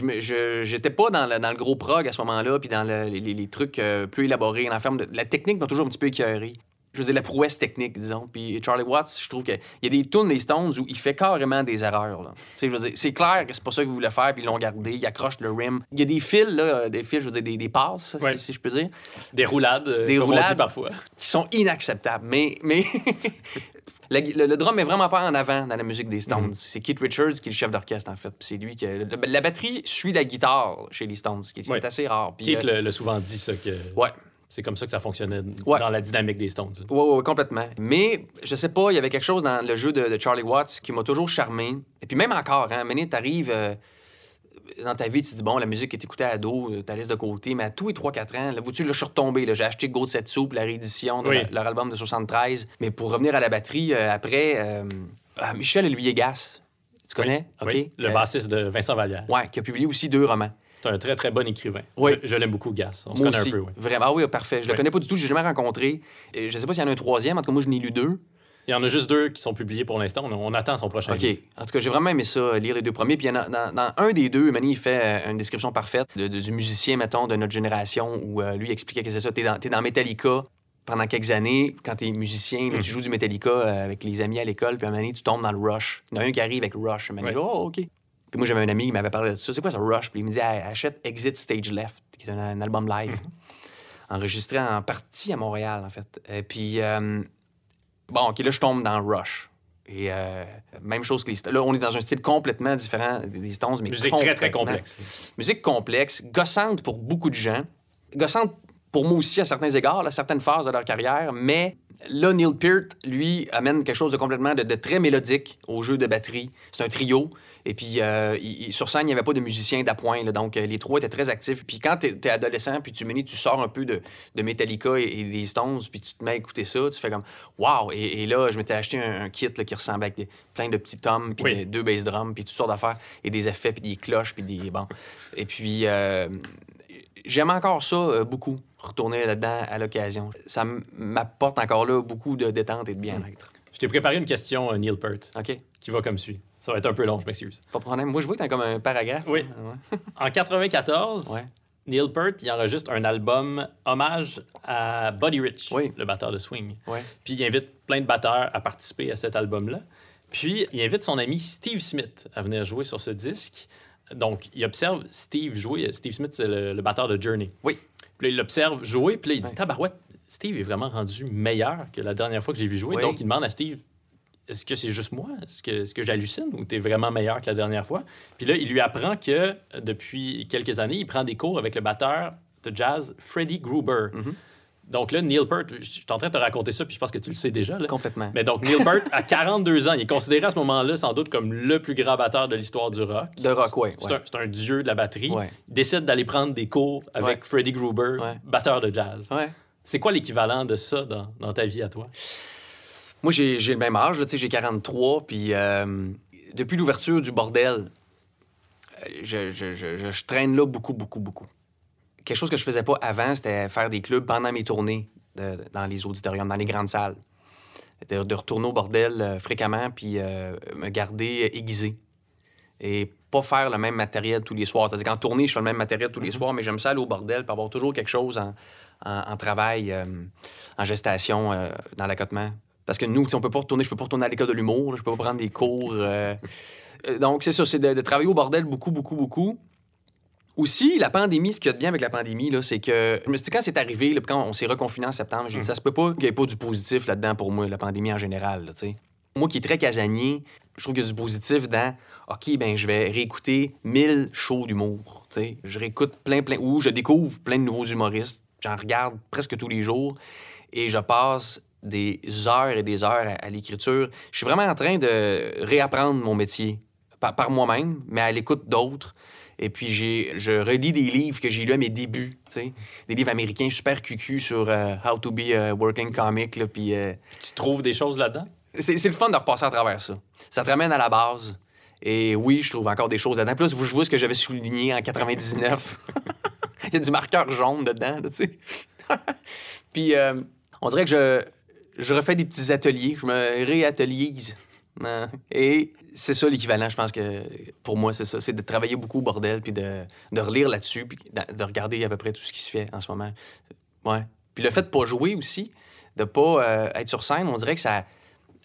j'étais pas dans le, dans le gros prog à ce moment-là, puis dans le- les, les- les trucs euh, plus élaborés. En ferme de, la technique m'a toujours un petit peu écœuré. Je veux dire, la prouesse technique, disons. Puis Charlie Watts, je trouve qu'il y a des tunes, les Stones, où il fait carrément des erreurs. Là. Je veux dire, c'est clair que c'est pas ça qu'il voulait faire, puis ils l'ont gardé, il accroche le rim. Il y a des fils, là, des fils, je veux dire, des, des passes, Ouais. si, si je peux dire Des roulades, euh, Des comme on dit roulades. parfois. qui sont inacceptables. Mais, mais le, le drum est vraiment pas en avant dans la musique des Stones. Mhm. C'est Keith Richards qui est le chef d'orchestre, en fait. C'est lui qui. le- la batterie suit la guitare chez les Stones, ce qui est, assez rare. Puis, Keith euh, le- l'a souvent dit, ça, que Ouais. C'est comme ça que ça fonctionnait Ouais. dans la dynamique des Stones. Ouais, ouais, ouais, complètement. Mais je sais pas, il y avait quelque chose dans le jeu de, de Charlie Watts qui m'a toujours charmé. Et puis même encore, hein, Mané, t'arrives euh, dans ta vie, tu te dis, bon, la musique est écoutée à dos, euh, t'as laisse de côté, mais à tous les 3-4 ans, là, vois-tu, là, je suis retombé. là, J'ai acheté Go Setsu pour la réédition de Oui. la- leur album de 73. Mais pour revenir à la batterie, euh, après, euh, ah, Michel Olivier Gas, tu connais? OK? Oui, le Euh, bassiste de Vincent Vallière. Ouais, qui a publié aussi deux romans. C'est un très, très bon écrivain. Oui. Je, je l'aime beaucoup, Gas. On se Moi connaît aussi. un peu, oui. Vraiment, ah oui, parfait. Je le Ouais. connais pas du tout, j'ai jamais rencontré. Et je sais pas s'il y en a un troisième, en tout cas, moi, je n'ai lu deux. Il y en a juste deux qui sont publiés pour l'instant. On, on attend son prochain OK. livre. En tout cas, j'ai vraiment aimé ça, lire les deux premiers. Puis il y en a- dans, dans un des deux, Manny, il fait euh, une description parfaite de- de- du musicien, mettons, de notre génération, où euh, lui expliquait que c'est ça. T'es dans, t'es dans Metallica pendant quelques années. Quand t'es musicien, là, tu joues du Metallica euh, avec les amis à l'école, puis à un moment donné, tu tombes dans le Rush. Il y en a un qui arrive avec Rush. Un moment donné, Ouais. oh, OK. Puis moi, j'avais un ami qui m'avait parlé de ça. C'est quoi ça, Rush? Puis il me dit, achète Exit Stage Left, qui est un, un album live, Mm-hmm. enregistré en partie à Montréal, en fait. Et puis, euh, bon, OK, là, je tombe dans Rush. Et euh, même chose que les Stones. Là, on est dans un style complètement différent des Stones, mais Musique très, très complexe. Musique complexe, gossante pour beaucoup de gens, gossante pour moi aussi à certains égards, à certaines phases de leur carrière, mais là, Neil Peart, lui, amène quelque chose de complètement de, de très mélodique au jeu de batterie. C'est un trio. Et puis, euh, il- sur scène, il n'y avait pas de musicien d'appoint. Donc, euh, les trois étaient très actifs. Puis, quand tu es, adolescent, puis tu, tu sors un peu de, de Metallica et, et des Stones, puis tu te mets à écouter ça, tu fais comme Waouh! Et, et là, je m'étais acheté un, un kit là, qui ressemblait avec des- plein de petits toms, puis Oui. des- deux bass drums, puis toutes sortes d'affaires, et des effets, puis des cloches, puis des. Bon. Et puis, euh, j'aime encore ça euh, beaucoup. Retourner là-dedans à l'occasion. Ça m'apporte encore là beaucoup de détente et de bien-être. Je t'ai préparé une question, euh, Neil Peart, OK, qui va comme suit. Ça va être un peu long, je m'excuse. pas de problème. Moi, je vois que t'as comme un paragraphe. Oui. Ouais. En 94, Ouais. Neil Peart il enregistre un album hommage à Buddy Rich, Oui. le batteur de swing. Ouais. Puis il invite plein de batteurs à participer à cet album-là. Puis il invite son ami Steve Smith à venir jouer sur ce disque. Donc il observe Steve jouer. Steve Smith, c'est le, le batteur de Journey. Oui. Puis là, il l'observe jouer, puis là, il dit Ouais. Tabarouette, Steve est vraiment rendu meilleur que la dernière fois que j'ai vu jouer. Oui. Donc il demande à Steve est-ce que c'est juste moi? Est-ce que, est-ce que j'hallucine ou t'es vraiment meilleur que la dernière fois? Puis là, il lui apprend que euh, depuis quelques années, il prend des cours avec le batteur de jazz Freddie Gruber. Mhm. Donc là, Neil Peart, je suis en train de te raconter ça, puis je pense que tu le sais déjà. Là. Complètement. Mais donc, Neil Peart, à 42 ans, il est considéré à ce moment-là sans doute comme le plus grand batteur de l'histoire du rock. De rock, ouais. C'est ouais. un, dieu de la batterie. Ouais. Il décide d'aller prendre des cours avec Ouais. Freddie Gruber, batteur de jazz. Ouais. C'est quoi l'équivalent de ça dans, dans ta vie à toi? Moi, j'ai le même âge, là, tu sais, j'ai 43, puis euh, depuis l'ouverture du bordel, euh, je, je- je- je- je traîne là beaucoup, beaucoup, beaucoup. Quelque chose que je faisais pas avant, c'était faire des clubs pendant mes tournées de- dans les auditoriums, dans les grandes salles. De, de retourner au bordel euh, fréquemment, puis euh, me garder aiguisé. Et pas faire le même matériel tous les soirs. C'est-à-dire qu'en tournée, je fais le même matériel tous les soirs, mais j'aime ça aller au bordel, puis avoir toujours quelque chose en, en- en travail, euh, en gestation, euh, dans l'accotement. Parce que nous, on peut pas retourner, je peux pas retourner à l'école de l'humour, je peux pas prendre des cours. euh. Euh, donc, c'est ça, c'est de, de travailler au bordel beaucoup, beaucoup, beaucoup. Aussi, la pandémie, ce qu'il y a de bien avec la pandémie, là, c'est que. Je me suis dit, quand c'est arrivé, là, quand on s'est reconfiné en septembre, j'ai dit, ça se peut pas qu'il n'y ait pas du positif là-dedans pour moi, la pandémie en général, là. Moi qui est très casanier, je trouve qu'il y a du positif dans OK, ben je vais réécouter 1000 shows d'humour. Je réécoute plein, plein. Ou je découvre plein de nouveaux humoristes. J'en regarde presque tous les jours et je passe des heures et des heures à, à l'écriture. Je suis vraiment en train de réapprendre mon métier par, par moi-même, mais à l'écoute d'autres. Et puis, je relis des livres que j'ai lus à mes débuts, tu sais. Des livres américains super cucu sur euh, How to be a working comic, là, puis... euh, Tu trouves des choses là-dedans? c'est le fun de repasser à travers ça. Ça te ramène à la base. Et oui, je trouve encore des choses là-dedans. Puis là, je vois ce que j'avais souligné en 99. Il y a du marqueur jaune dedans, tu sais. Puis, euh, on dirait que je, je refais des petits ateliers. Je me réateliise. Et c'est ça l'équivalent, je pense que pour moi, c'est ça. C'est de travailler beaucoup au bordel, puis de, de relire là-dessus, puis de, de regarder à peu près tout ce qui se fait en ce moment. Ouais. Puis le fait de pas jouer aussi, de pas euh, être sur scène, on dirait que ça,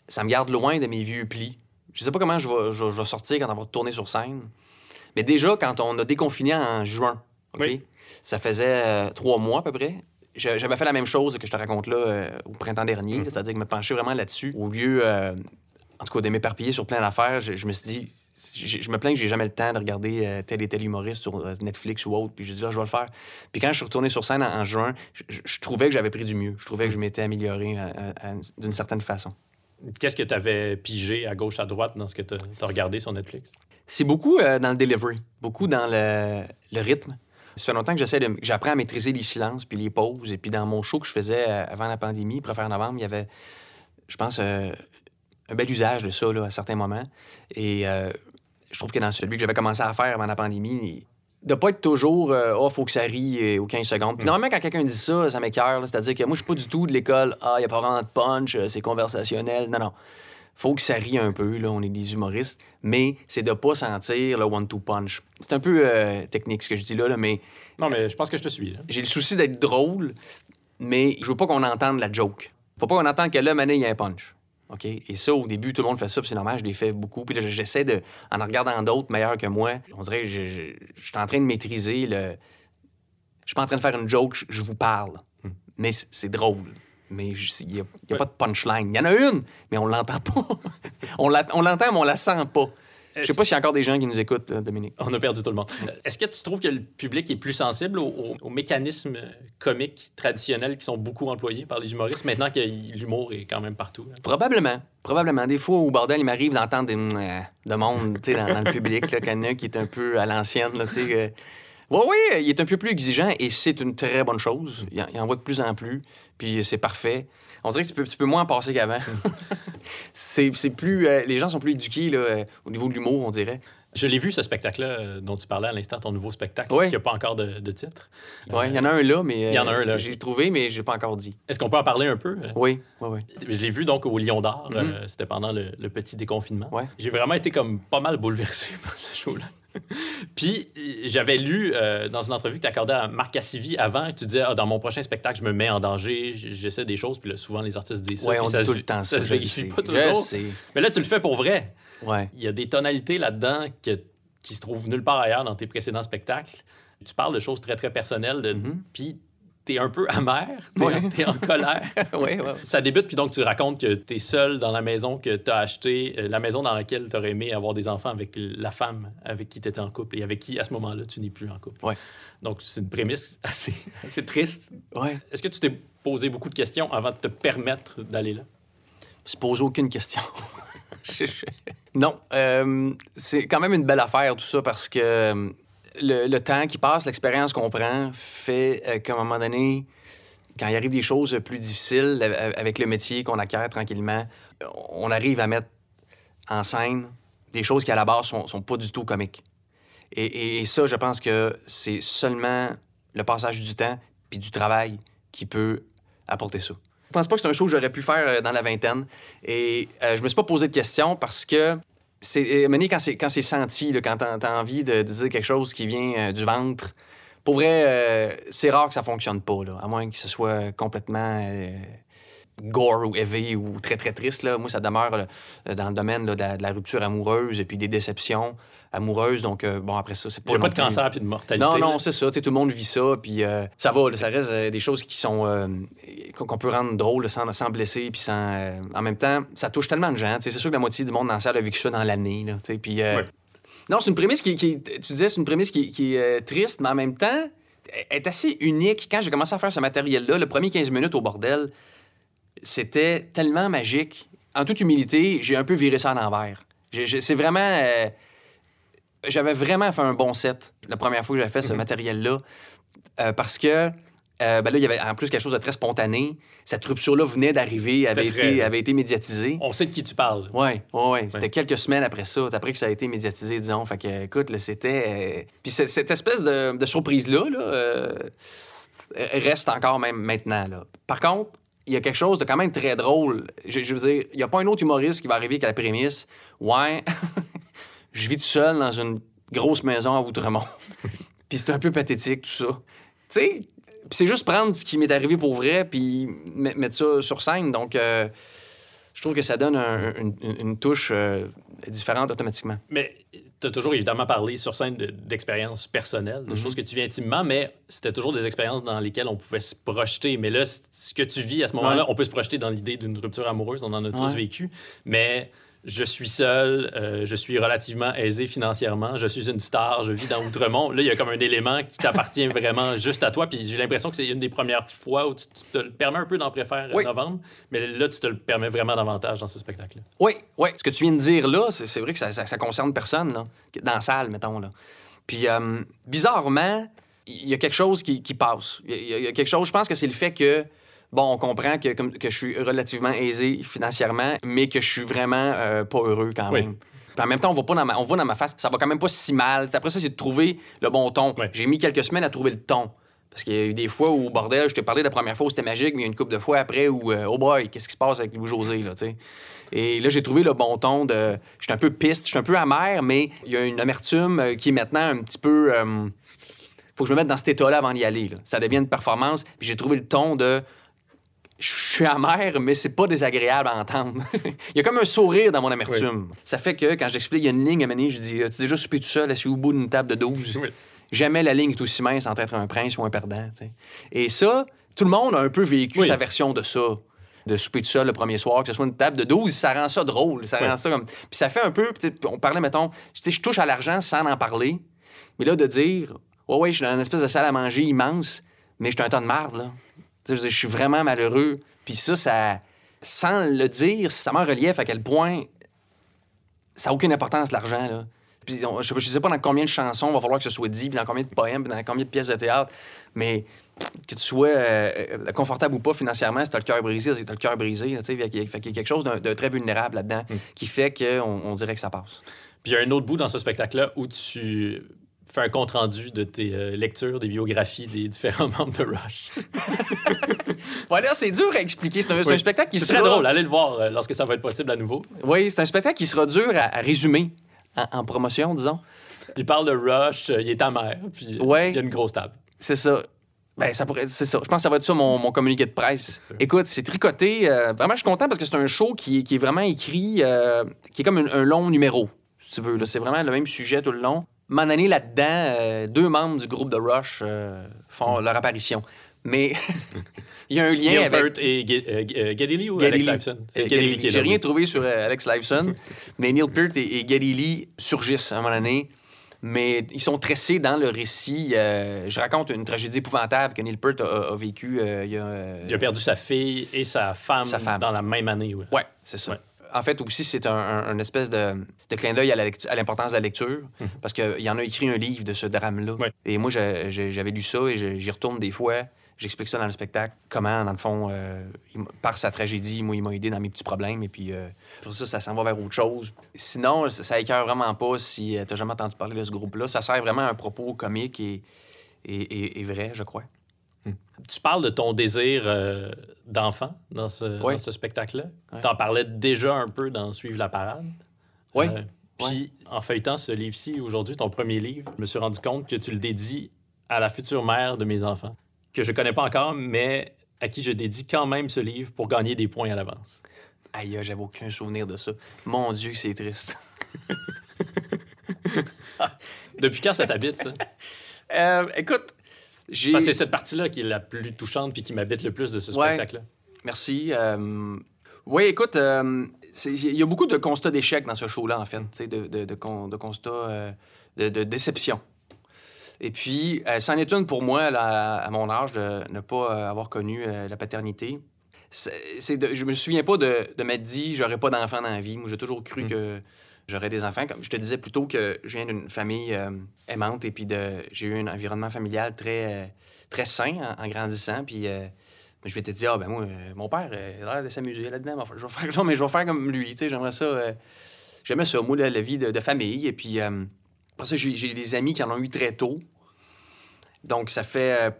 ça me garde loin de mes vieux plis. Je sais pas comment je vais, je, je vais sortir quand on va retourner sur scène. Mais déjà, quand on a déconfiné en juin, OK? Oui. Ça faisait euh, trois mois à peu près. J'avais fait la même chose que je te raconte là euh, au printemps dernier, là, c'est-à-dire que me pencher vraiment là-dessus. Au lieu, en tout cas, de m'éparpiller sur plein d'affaires, je, je me suis dit, je, je me plains que j'ai jamais le temps de regarder euh, tel et tel humoriste sur euh, Netflix ou autre. Puis j'ai dit, là, je vais le faire. Puis quand je suis retourné sur scène en, en juin, je, trouvais que j'avais pris du mieux. Je trouvais que je m'étais amélioré à- d'une certaine façon. Qu'est-ce que tu avais pigé à gauche, à droite dans ce que tu as regardé sur Netflix? C'est beaucoup euh, dans le delivery, beaucoup dans le, le rythme. Ça fait longtemps que j'essaie de, j'apprends à maîtriser les silences puis les pauses. Et puis dans mon show que je faisais euh, avant la pandémie, Préfère novembre, il y avait, je pense, euh, un bel usage de ça là, à certains moments. Et euh, je trouve que dans celui que j'avais commencé à faire avant la pandémie, de pas être toujours euh, oh faut que ça rie euh, aux 15 secondes. Puis normalement quand quelqu'un dit ça, ça m'écœure, c'est-à-dire que moi je suis pas du tout de l'école ah il y a pas vraiment de punch, euh, c'est conversationnel. Non non. Faut que ça rie un peu là, on est des humoristes, mais c'est de pas sentir le one two punch. C'est un peu euh, technique ce que je dis là, là mais Non, mais je pense que je te suis. j'ai le souci d'être drôle, mais je veux pas qu'on entende la joke. Faut pas qu'on entende que là, mané, il y a un punch. OK? Et ça, au début, tout le monde fait ça, puis c'est normal, je l'ai fait beaucoup. Puis là, j'essaie de, en en regardant d'autres meilleurs que moi, on dirait que je, je, je suis en train de maîtriser le. Je suis pas en train de faire une joke, je, vous parle. Mais c'est drôle. Mais il n'y a, y a pas de punchline. Il y en a une, mais on l'entend pas. on l'entend, mais on la sent pas. Je sais pas s'il y a encore des gens qui nous écoutent, là, Dominique. On a perdu tout le monde. Euh, Est-ce que tu trouves que le public est plus sensible aux, mécanismes euh, comiques traditionnels qui sont beaucoup employés par les humoristes maintenant que l'humour est quand même partout? là? Probablement. Probablement. Des fois, au bordel, il m'arrive d'entendre des euh, de monde dans, dans le public, là, qu'il y en a qui est un peu à l'ancienne. euh. Oui, oui, il est un peu plus exigeant et c'est une très bonne chose. Il en, il en voit de plus en plus, puis c'est parfait. On dirait que tu peux, tu peux moins en passer qu'avant. c'est c'est plus... euh, les gens sont plus éduqués là, euh, au niveau de l'humour, on dirait. Je l'ai vu, ce spectacle-là euh, dont tu parlais à l'instant, ton nouveau spectacle, qui n'a pas encore de, de titre. Oui, il y en a un là, mais. Il y en a un, là. J'ai trouvé, mais j'ai pas encore dit. Est-ce qu'on peut en parler un peu? Oui, oui, oui. Je l'ai vu donc au Lion d'Or. Mhm. euh, C'était pendant le, le petit déconfinement. Ouais. J'ai vraiment été comme pas mal bouleversé par ce show-là. Puis j'avais lu euh, dans une entrevue que tu accordais à Marc Cassivi avant, tu disais ah, dans mon prochain spectacle, je me mets en danger, j'essaie des choses. Puis là, souvent, les artistes disent ça. Oui, on dit tout le temps ça. Je vérifie sais. pas Je toujours. sais. Mais là, tu le fais pour vrai. Ouais. Il y a des tonalités là-dedans que- qui se trouvent nulle part ailleurs dans tes précédents spectacles. Tu parles de choses très, très personnelles. De... Mhm. Puis t'es un peu amer, t'es t'es en colère. oui, oui. Ça débute, puis donc tu racontes que tu es seul dans la maison que tu as acheté, euh, la maison dans laquelle tu aurais aimé avoir des enfants avec la femme avec qui tu étais en couple et avec qui, à ce moment-là, tu n'es plus en couple. Ouais. Donc, c'est une prémisse assez, assez triste. Ouais. Est-ce que tu t'es posé beaucoup de questions avant de te permettre d'aller là? se pose aucune question. Je- je- non, euh, c'est quand même une belle affaire tout ça parce que euh, le, temps qui passe, l'expérience qu'on prend fait euh, qu'à un moment donné, quand il arrive des choses plus difficiles euh, avec le métier qu'on acquiert tranquillement, on arrive à mettre en scène des choses qui à la base sont, sont pas du tout comiques. Et, ça, je pense que c'est seulement le passage du temps puis du travail qui peut apporter ça. Je pense pas que c'est un show que j'aurais pu faire euh, dans la vingtaine. Et euh, je me suis pas posé de questions parce que c'est euh, quand c'est quand c'est senti, quand t'as as envie de, dire quelque chose qui vient euh, du ventre, pour vrai, euh, c'est rare que ça fonctionne pas, à moins que ce soit complètement gore ou heavy ou très très triste. Là. Moi, ça demeure là, dans le domaine là, de, la, de la rupture amoureuse et puis des déceptions amoureuses. Donc, euh, bon, après ça, c'est Il pas. n'y a pas de plus- cancer puis de mortalité. non, non, c'est ça. Tu sais, tout le monde vit ça, puis euh, ça va. là, ça reste euh, des choses qui sont euh, qu'on peut rendre drôles sans, sans blesser, puis sans. euh, en même temps, ça touche tellement de gens. Tu sais, c'est sûr que la moitié du monde dans la salle a vécu ça dans l'année. là, tu sais, Puis euh, Ouais. non, c'est une prémisse qui, qui- tu disais, c'est une prémisse qui, qui est euh, triste, mais en même temps, elle est assez unique. Quand j'ai commencé à faire ce matériel-là, le premier 15 minutes au bordel, c'était tellement magique. En toute humilité, j'ai un peu viré ça. J'ai- j'ai- C'est vraiment. euh, j'avais vraiment fait un bon set la première fois que j'avais fait ce matériel-là. euh, parce que. euh, ben là, il y avait en plus quelque chose de très spontané. Cette rupture-là venait d'arriver, avait, frais, été, avait été médiatisée. On sait de qui tu parles. Ouais, ouais, ouais. C'était quelques semaines après ça, après que ça a été médiatisé, disons. Fait que, écoute, là, c'était. euh, Puis cette espèce de, de surprise-là, là, euh, reste encore même maintenant, là. Par contre, il y a quelque chose de quand même très drôle. Je, veux dire, il n'y a pas un autre humoriste qui va arriver avec la prémisse. Ouais, je vis tout seul dans une grosse maison à Outremont. puis c'est un peu pathétique, tout ça. Tu sais, c'est juste prendre ce qui m'est arrivé pour vrai, puis met- mettre ça sur scène. Donc, euh, je trouve que ça donne un- une, touche euh, différente automatiquement. Tu as toujours évidemment parlé sur scène de- d'expériences personnelles, de Mhm. choses que tu vis intimement, mais c'était toujours des expériences dans lesquelles on pouvait se projeter. Mais là, ce que tu vis à ce moment-là, Ouais. on peut se projeter dans l'idée d'une rupture amoureuse, on en a tous vécu. Mais je suis seul, euh, je suis relativement aisé financièrement, je suis une star, je vis dans Outremont. Là, il y a comme un élément qui t'appartient vraiment juste à toi. Puis j'ai l'impression que c'est une des premières fois où tu, tu te le permets un peu d'en préférer Oui. novembre, mais là, tu te le permets vraiment davantage dans ce spectacle-là. Oui, oui. Ce que tu viens de dire là, c'est vrai que ça, ça, ça concerne personne, là, dans la salle, mettons. Là. Puis, euh, bizarrement, il y a quelque chose qui, qui passe. Il y, a- il y a quelque chose, je pense que c'est le fait que, bon, on comprend que, que je suis relativement aisé financièrement, mais que je suis vraiment euh, pas heureux quand Oui. même. Puis en même temps, on va, pas dans ma, on va dans ma face, ça va quand même pas si mal. Après ça, c'est de trouver le bon ton. J'ai mis quelques semaines à trouver le ton. Parce qu'il y a eu des fois où, bordel, je t'ai parlé la première fois où c'était magique, mais il y a une couple de fois après où, euh, oh boy, qu'est-ce qui se passe avec Louis-José, là, tu sais? Et là, j'ai trouvé le bon ton de. Je suis un peu piste, je suis un peu amer, mais il y a une amertume euh, qui est maintenant un petit peu. euh, faut que je me mette dans cet état-là avant d'y aller. là. Ça devient une performance. Puis j'ai trouvé le ton de. Je suis amer, mais c'est pas désagréable à entendre. il y a comme un sourire dans mon amertume. Ça fait que quand j'explique, il y a une ligne à mener, je dis As-tu déjà soupé tout seul, assis au bout d'une table de 12 Oui. Jamais la ligne est aussi mince entre être un prince ou un perdant. tu. Et ça, tout le monde a un peu vécu Oui. sa version de ça. De souper tout seul le premier soir, que ce soit une table de 12, ça rend ça drôle. Ça rend ça comme. Puis ça fait un peu. tu On parlait, mettons, tu je touche à l'argent sans en parler. Mais là, de dire, ouais, ouais, je suis dans une espèce de salle à manger immense, mais je suis un tas de marde, là. Je suis vraiment malheureux. Puis ça, ça. Sans le dire, ça met en relief à quel point ça n'a aucune importance, l'argent, là. Puis on- je ne sais pas dans combien de chansons il va falloir que ce soit dit, puis dans combien de poèmes, puis dans combien de pièces de théâtre, mais que tu sois euh, confortable ou pas financièrement, si tu as le cœur brisé, tu as le cœur brisé. là. Fait qu'il y a quelque chose de très vulnérable là-dedans qui fait qu'on on dirait que ça passe. Puis il y a un autre bout dans ce spectacle-là où tu fais un compte-rendu de tes euh, lectures, des biographies des différents membres de Rush. Ouais, là, c'est dur à expliquer. C'est un, c'est spectacle qui C'est sera... très drôle, allez le voir euh, lorsque ça va être possible à nouveau. Oui, c'est un spectacle qui sera dur à, à résumer en, en promotion, disons. Il parle de Rush, euh, il est amer, puis Ouais. il y a une grosse table. C'est ça. Ben, ça pourrait, c'est ça. Je pense que ça va être ça mon, mon communiqué de presse. Écoute, c'est tricoté. euh, vraiment, je suis content parce que c'est un show qui, est- qui est vraiment écrit, euh, qui est comme un, un long numéro, si tu veux. C'est vraiment le même sujet tout le long. M'en année là-dedans, euh, deux membres du groupe de Rush euh, font leur apparition. Mais il y a un lien Neil avec. Peart et euh, Ge- Geddy Lee ou Alex. Lifeson? J'ai rien oui. trouvé sur Alex Lifeson, mais Neil Peart et, et surgissent à un moment donné. Mais ils sont tressés dans le récit. euh, je raconte une tragédie épouvantable que Neil Peart a, a- vécue euh, il a. euh, Il a perdu sa fille et sa femme, Sa femme. dans la même année. ouais. Ouais, c'est ça. Ouais. En fait, aussi, c'est un, un- un espèce de, de clin d'œil à l'importance de la lecture, parce qu'il y en a écrit un livre de ce drame-là. Ouais. Et moi, j'avais lu ça et je- j'y retourne des fois. J'explique ça dans le spectacle, comment, dans le fond, euh, il par sa tragédie, moi, il m'a aidé dans mes petits problèmes. Et puis, euh, pour ça, ça s'en va vers autre chose. Sinon, ça, ça écœure vraiment pas si tu t'as jamais entendu parler de ce groupe-là. Ça sert vraiment à un propos comique et, et, et- et vrai, je crois. Tu parles de ton désir euh, d'enfant dans ce, spectacle-là? Ouais. Tu en parlais déjà un peu dans Suivre la parade? Oui. Euh, Puis, en feuilletant ce livre-ci aujourd'hui, ton premier livre, je me suis rendu compte que tu le dédies à la future mère de mes enfants, que je connais pas encore, mais à qui je dédie quand même ce livre pour gagner des points à l'avance. Aïe, j'avais aucun souvenir de ça. Mon Dieu, c'est triste. Depuis quand ça t'habite, ça? Euh, écoute, c'est cette partie-là qui est la plus touchante puis qui m'habite le plus de ce Ouais. spectacle-là. Merci. euh, Oui, écoute, euh, il y a beaucoup de constats d'échec dans ce show-là, en fait, de, de, de, con- de constats euh, de, de déception. Et puis, c'en est une pour moi, là, à mon âge, de ne pas avoir connu la paternité. C'est, je me souviens pas de, de m'être dit, j'aurais pas d'enfants dans la vie. Moi, j'ai toujours cru Mm. que j'aurais des enfants. Comme je te disais plus tôt que je viens d'une famille euh, aimante et puis j'ai eu un environnement familial très, euh, très sain en, grandissant. Puis euh, je m'étais dit, ah ben moi, mon père, il a l'air de s'amuser là-dedans. Je vais faire, mais je vais faire comme lui. J'aimerais ça. j'aimais ça, moi, la, la vie de, famille. Et puis, après ça, j'ai, des amis qui en ont eu très tôt. Donc, ça fait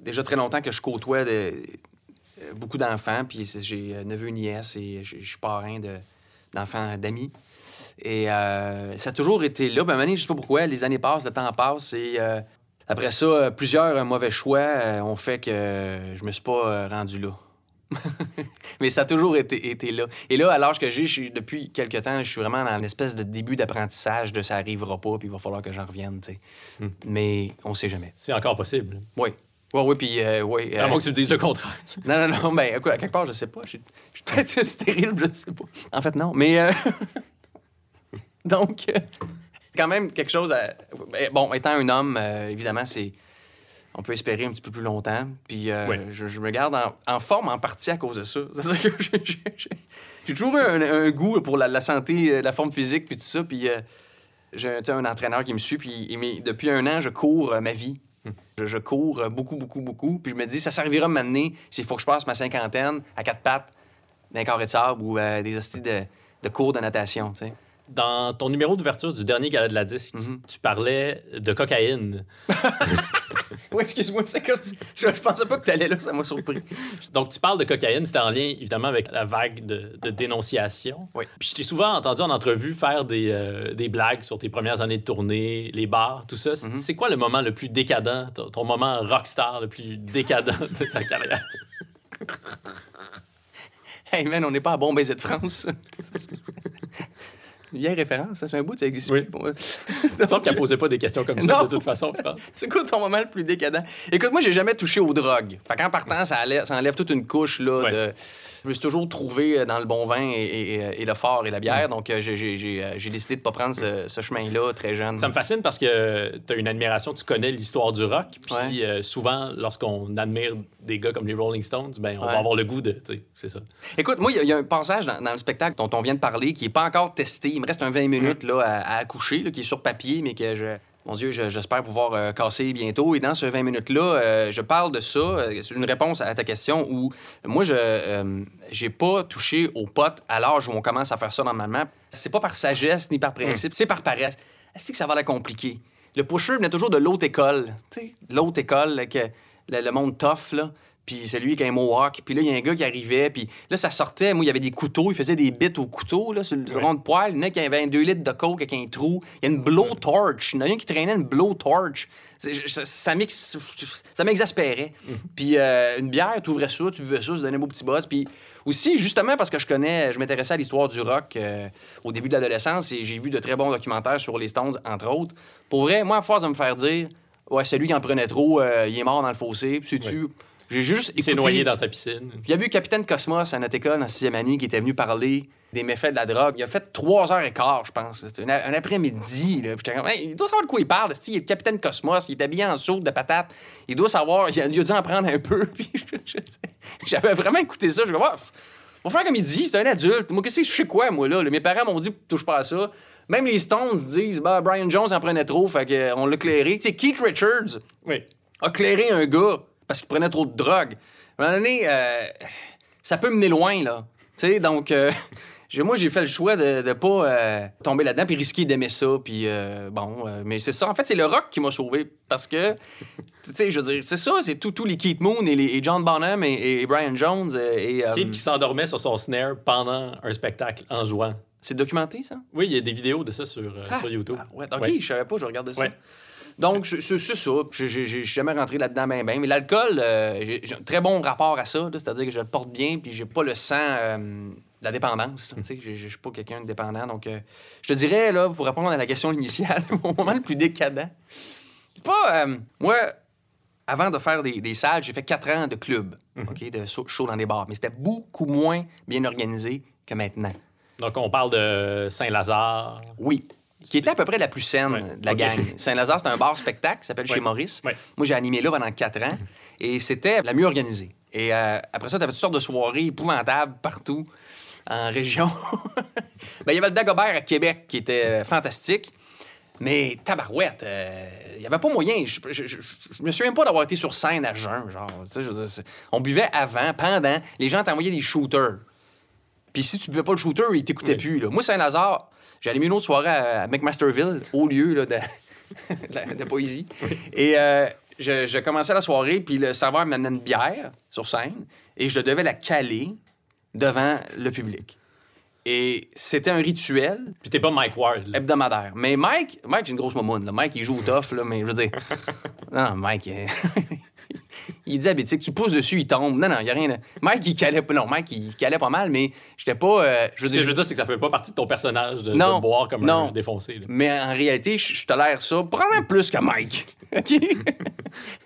déjà très longtemps que je côtoie beaucoup d'enfants. Puis j'ai neveu, nièce et je suis parrain de, d'enfants d'amis. Et euh, ça a toujours été là. Ben, à un moment donné, je sais pas pourquoi, les années passent, le temps passe. Et euh, après ça, plusieurs euh, mauvais choix ont fait que je me suis pas rendu là. Mais ça a toujours été, été là. Et là, à l'âge que j'ai, depuis quelques temps, je suis vraiment dans l'espèce de début d'apprentissage de ça arrivera pas, puis il va falloir que j'en revienne, tu sais. Hmm. Mais on sait jamais. C'est encore possible. Oui. Oui, oui, puis euh, oui. À euh, moins que tu me dises le contraire. non, non, non, mais à, quoi- à quelque part, je sais pas. Je suis je suis peut-être stérile, je sais pas. En fait, non. Mais. euh, Donc, euh, quand même quelque chose à. ben, Bon, étant un homme, euh, évidemment, c'est. On peut espérer un petit peu plus longtemps. Puis euh, Oui. je, je me garde en, en forme en partie à cause de ça. C'est-à-dire que j'ai- toujours eu un, un goût pour la, la santé, la forme physique, puis tout ça. Puis euh, j'ai tu sais, un entraîneur qui me suit. Puis il depuis un an, je cours ma vie. Je, je cours beaucoup, beaucoup, beaucoup. Puis je me dis, ça servira à m'amener s'il faut que je passe ma cinquantaine à quatre pattes d'un carré de sable ou euh, des hosties de, de cours de natation, tu sais. Dans ton numéro d'ouverture du dernier gala de la disque, Mhm. tu parlais de cocaïne. Oui, excuse-moi, c'est comme ça. Je, je pensais pas que tu allais là, ça m'a surpris. Donc, tu parles de cocaïne, c'était en lien évidemment avec la vague de, de dénonciation. Oui. Puis je t'ai souvent entendu en entrevue faire des, euh, des blagues sur tes premières années de tournée, les bars, tout ça. C'est- Mhm. C'est quoi le moment le plus décadent, ton, ton moment rockstar le plus décadent de ta carrière? Hey man, on n'est pas à bon baiser de France. Vieille référence, ça, c'est un bout, ça existe Oui. plus pour moi. Il me semble qu'elle posait pas des questions comme ça Non. de toute façon. C'est quoi ton moment le plus décadent? Écoute, moi, j'ai jamais touché aux drogues. Fait qu'en partant, ça enlève, ça enlève toute une couche, là, Ouais. de... Je me suis toujours trouvé euh, dans le bon vin et, et- et le fort et la bière, donc euh, j'ai- euh, j'ai décidé de pas prendre ce, ce chemin-là très jeune. Ça me fascine parce que tu as une admiration, tu connais l'histoire du rock. Puis Ouais. euh, souvent, lorsqu'on admire des gars comme les Rolling Stones, ben, on Ouais. va avoir le goût de. C'est ça. Écoute, moi, il y a- il y, a un passage dans, dans le spectacle dont on vient de parler qui est pas encore testé. Il me reste un 20 minutes là, à, à accoucher, là, qui est sur papier, mais que je, Mon Dieu, je- j'espère pouvoir euh, casser bientôt. Et dans ce 20 minutes-là, euh, je parle de ça. euh, C'est une réponse à ta question où moi, je euh, j'ai pas touché au pot à l'âge où on commence à faire ça normalement. C'est pas par sagesse ni par principe, c'est par paresse. Est-ce que ça va la compliquer? Le pusher venait toujours de l'autre école. Tu sais, l'autre école, là, que le, le monde tough, là. Puis celui qui a un mohawk. Puis là, il y a un gars qui arrivait. Puis là, ça sortait. Moi, il y avait des couteaux. Il faisait des bits au couteau, là, sur le Ouais. rond de poil. Il y en a qui avait un 2 litres de coke avec un trou. Il y a une blowtorch. Il y en a un qui traînait une blowtorch. C'est- Ça, ça m'ex- ça m'exaspérait. Puis euh, une bière, tu ouvrais ça, tu buvais ça, ça donnait un beau petit buzz. Puis aussi, justement, parce que je connais, je m'intéressais à l'histoire du rock euh, au début de l'adolescence et j'ai vu de très bons documentaires sur les Stones, entre autres. Pour vrai, moi, à force de me faire dire, ouais, celui qui en prenait trop, euh, il est mort dans le fossé. Puis sais-tu, j'ai juste Il s'est écouté- noyé dans sa piscine. il y a eu Capitaine Cosmos à notre école en sixième année qui était venu parler des méfaits de la drogue. Il a fait trois heures et quart, je pense. C'était un, un après-midi. là. Puis j'étais comme, Hey, il doit savoir de quoi il parle. Il est le Capitaine Cosmos, il est habillé en saute de patate. Il doit savoir, il a, il a dû en prendre un peu. Puis j'avais vraiment écouté ça. Je me dis, on va faire comme il dit, c'est un adulte. Moi, qu'est-ce que je sais quoi, moi, là? Mes parents m'ont dit, touche pas à ça. Même les Stones disent, bah, Brian Jones en prenait trop, fait qu'on l'a clairé. Tu sais, Keith Richards, Oui. a clairé un gars parce qu'il prenait trop de drogue. À un moment donné, euh, ça peut mener loin, là. Tu sais, donc, euh, moi, j'ai fait le choix de ne pas euh, tomber là-dedans puis risquer d'aimer ça. Puis, bon, mais c'est ça. En fait, c'est le rock qui m'a sauvé parce que, tu sais, je veux dire, c'est ça, c'est tous tous les Keith Moon et, les, et John Bonham et, et Brian Jones. et, Kid qui s'endormait sur son snare pendant un spectacle en jouant. c'est documenté, ça? Oui, il y a des vidéos de ça sur, euh, sur YouTube. Ah, ouais, ok, Ouais. je savais pas, je regardais ça. Ouais. Donc, c'est ça. J'ai- jamais rentré là-dedans ben ben. Mais l'alcool, euh, j'ai un très bon rapport à ça. C'est-à-dire que je le porte bien, puis j'ai pas le sang euh, de la dépendance. Je suis pas quelqu'un de dépendant. Donc, euh, je te dirais, là, pour répondre à la question initiale, mon moment le plus décadent. C'est pas... moi, avant de faire des, des salles, j'ai fait quatre ans de club, OK, de show show dans des bars. Mais c'était beaucoup moins bien organisé que maintenant. Donc, on parle de Saint-Lazare. Oui. Qui était à peu près la plus saine Ouais. de la gang. Saint-Lazare, c'est un bar spectacle qui s'appelle Ouais. Chez Maurice. Ouais. Moi, j'ai animé là pendant quatre ans et c'était la mieux organisée. Et euh, après ça, tu avais toutes sortes de soirées épouvantables partout en région. Ben, il y avait le Dagobert à Québec qui était euh, fantastique. Mais tabarouette, euh, il n'y avait pas moyen. Je, je, je, je me souviens pas d'avoir été sur scène à jeun. Genre, dire, on buvait avant, pendant. Les gens t'envoyaient des shooters. Puis si tu buvais pas le shooter, ils t'écoutaient Oui. plus. Là. Moi, Saint-Lazare, animé une autre soirée à, McMasterville, au lieu là, de, de, poésie. Et euh, je, je commençais la soirée, puis le serveur m'amenait une bière sur scène, et je devais la caler devant le public. Et c'était un rituel Puis t'es pas Mike Ward. là. hebdomadaire. Mais Mike, Mike, c'est une grosse momoune. Là. Mike, il joue au tough, là, mais je veux dire. Non, Mike, il est diabétique. Tu pousses dessus, il tombe. Non, non, il n'y a rien. Mike, il calait pas. Non, Mike, il calait pas mal, mais j'étais pas. euh, je veux Ce que dire, je veux dire, c'est que ça fait pas partie de ton personnage de, boire comme Non. un défoncé. là. Mais en réalité, je, je tolère ça probablement plus que Mike. OK?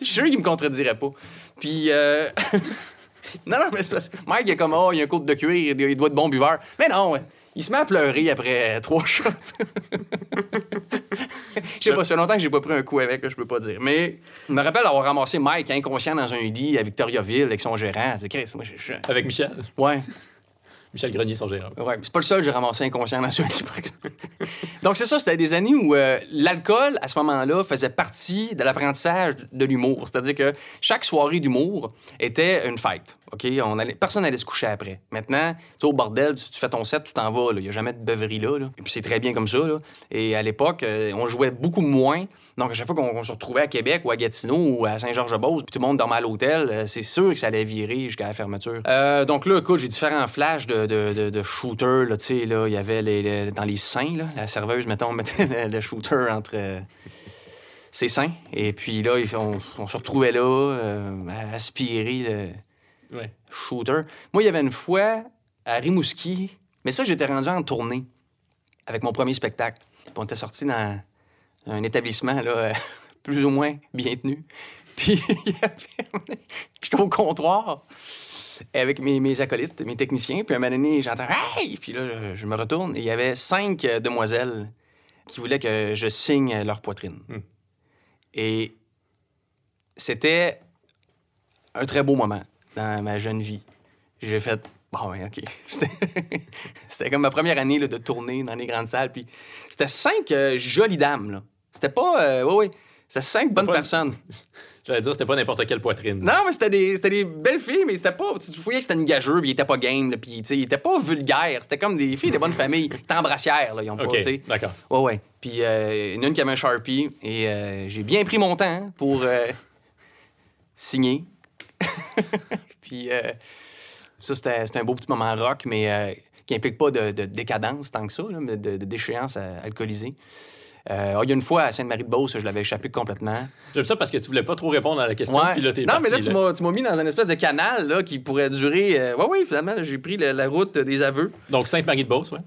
Je suis sûr qu'il me contredirait pas. Puis. euh, non, non, mais c'est parce Mike, il est comme, oh, il y a un côte de cuir, il doit être bon buveur. Mais non, ouais. Il se met à pleurer après trois shots. Je sais pas, ça fait longtemps que j'ai pas pris un coup avec, je peux pas dire. Mais je me rappelle avoir ramassé Mike inconscient dans un lit à Victoriaville avec son gérant. C'est Chris, moi, je- je- Avec Michel? Ouais. Michel Grenier, son gérant. Ouais, c'est pas le seul que j'ai ramassé inconscient dans ce lit, par exemple. Donc, c'est ça, c'était des années où euh, l'alcool, à ce moment-là, faisait partie de l'apprentissage de l'humour. C'est-à-dire que chaque soirée d'humour était une fête. OK? On allait, personne n'allait se coucher après. Maintenant, tu au bordel, tu, fais ton set, tu t'en vas. Il n'y a jamais de beuverie là. Et puis, c'est très bien comme ça. Et à l'époque, euh, on jouait beaucoup moins. Donc, à chaque fois qu'on se retrouvait à Québec ou à Gatineau ou à Saint-Georges-de-Beauce, puis tout le monde dormait à l'hôtel, euh, c'est sûr que ça allait virer jusqu'à la fermeture. Euh, donc là, écoute, j'ai différents flashs de, de, shooters. Là, il y avait les, dans les seins, la serveuse, mettons, mettait le, shooter entre ses seins. Et puis là, on, se retrouvait là, euh, le Ouais. shooter. Moi, il y avait une fois à Rimouski, mais ça, j'étais rendu en tournée avec mon premier spectacle. Puis on était sorti dans un établissement là, euh, plus ou moins bien tenu. Puis il y avait- j'étais au comptoir avec mes, mes acolytes, mes techniciens. Puis à un moment donné, j'entends Hey! Puis là, je, je me retourne et il y avait cinq euh, demoiselles qui voulaient que je signe leur poitrine. Hmm. Et c'était un très beau moment dans ma jeune vie. J'ai fait Bon, ouais, OK. C'était comme ma première année là, de tournée dans les grandes salles. Puis c'était cinq euh, jolies dames, là. C'était pas. euh, oui, oui. C'était cinq bonnes personnes. J'allais dire, c'était pas n'importe quelle poitrine. Non, mais c'était des, des belles filles, mais c'était pas. Tu voyais que c'était une gageure, puis il était pas game, là, puis tu sais, il était pas vulgaire. C'était comme des filles de bonne famille. Ils étaient embrassières, là. Ils ont pas, OK, tu sais. d'accord. Ouais, ouais. Puis euh, a une qui avait un Sharpie, et euh, j'ai bien pris mon temps pour euh, signer. puis euh, ça, c'était, un beau petit moment rock, mais euh, qui implique pas de, de décadence tant que ça, là, mais de, de déchéance euh, alcoolisée. Euh, ah, il y a une fois à Sainte-Marie-de-Beauce, je l'avais échappé complètement. J'aime ça parce que tu voulais pas trop répondre à la question, Ouais. puis là, non, parti, mais là, tu m'as, tu m'as mis dans un espèce de canal là, qui pourrait durer. euh, Ouais, oui, finalement, j'ai pris la, la route des aveux. Donc, Sainte-Marie-de-Beauce, ouais.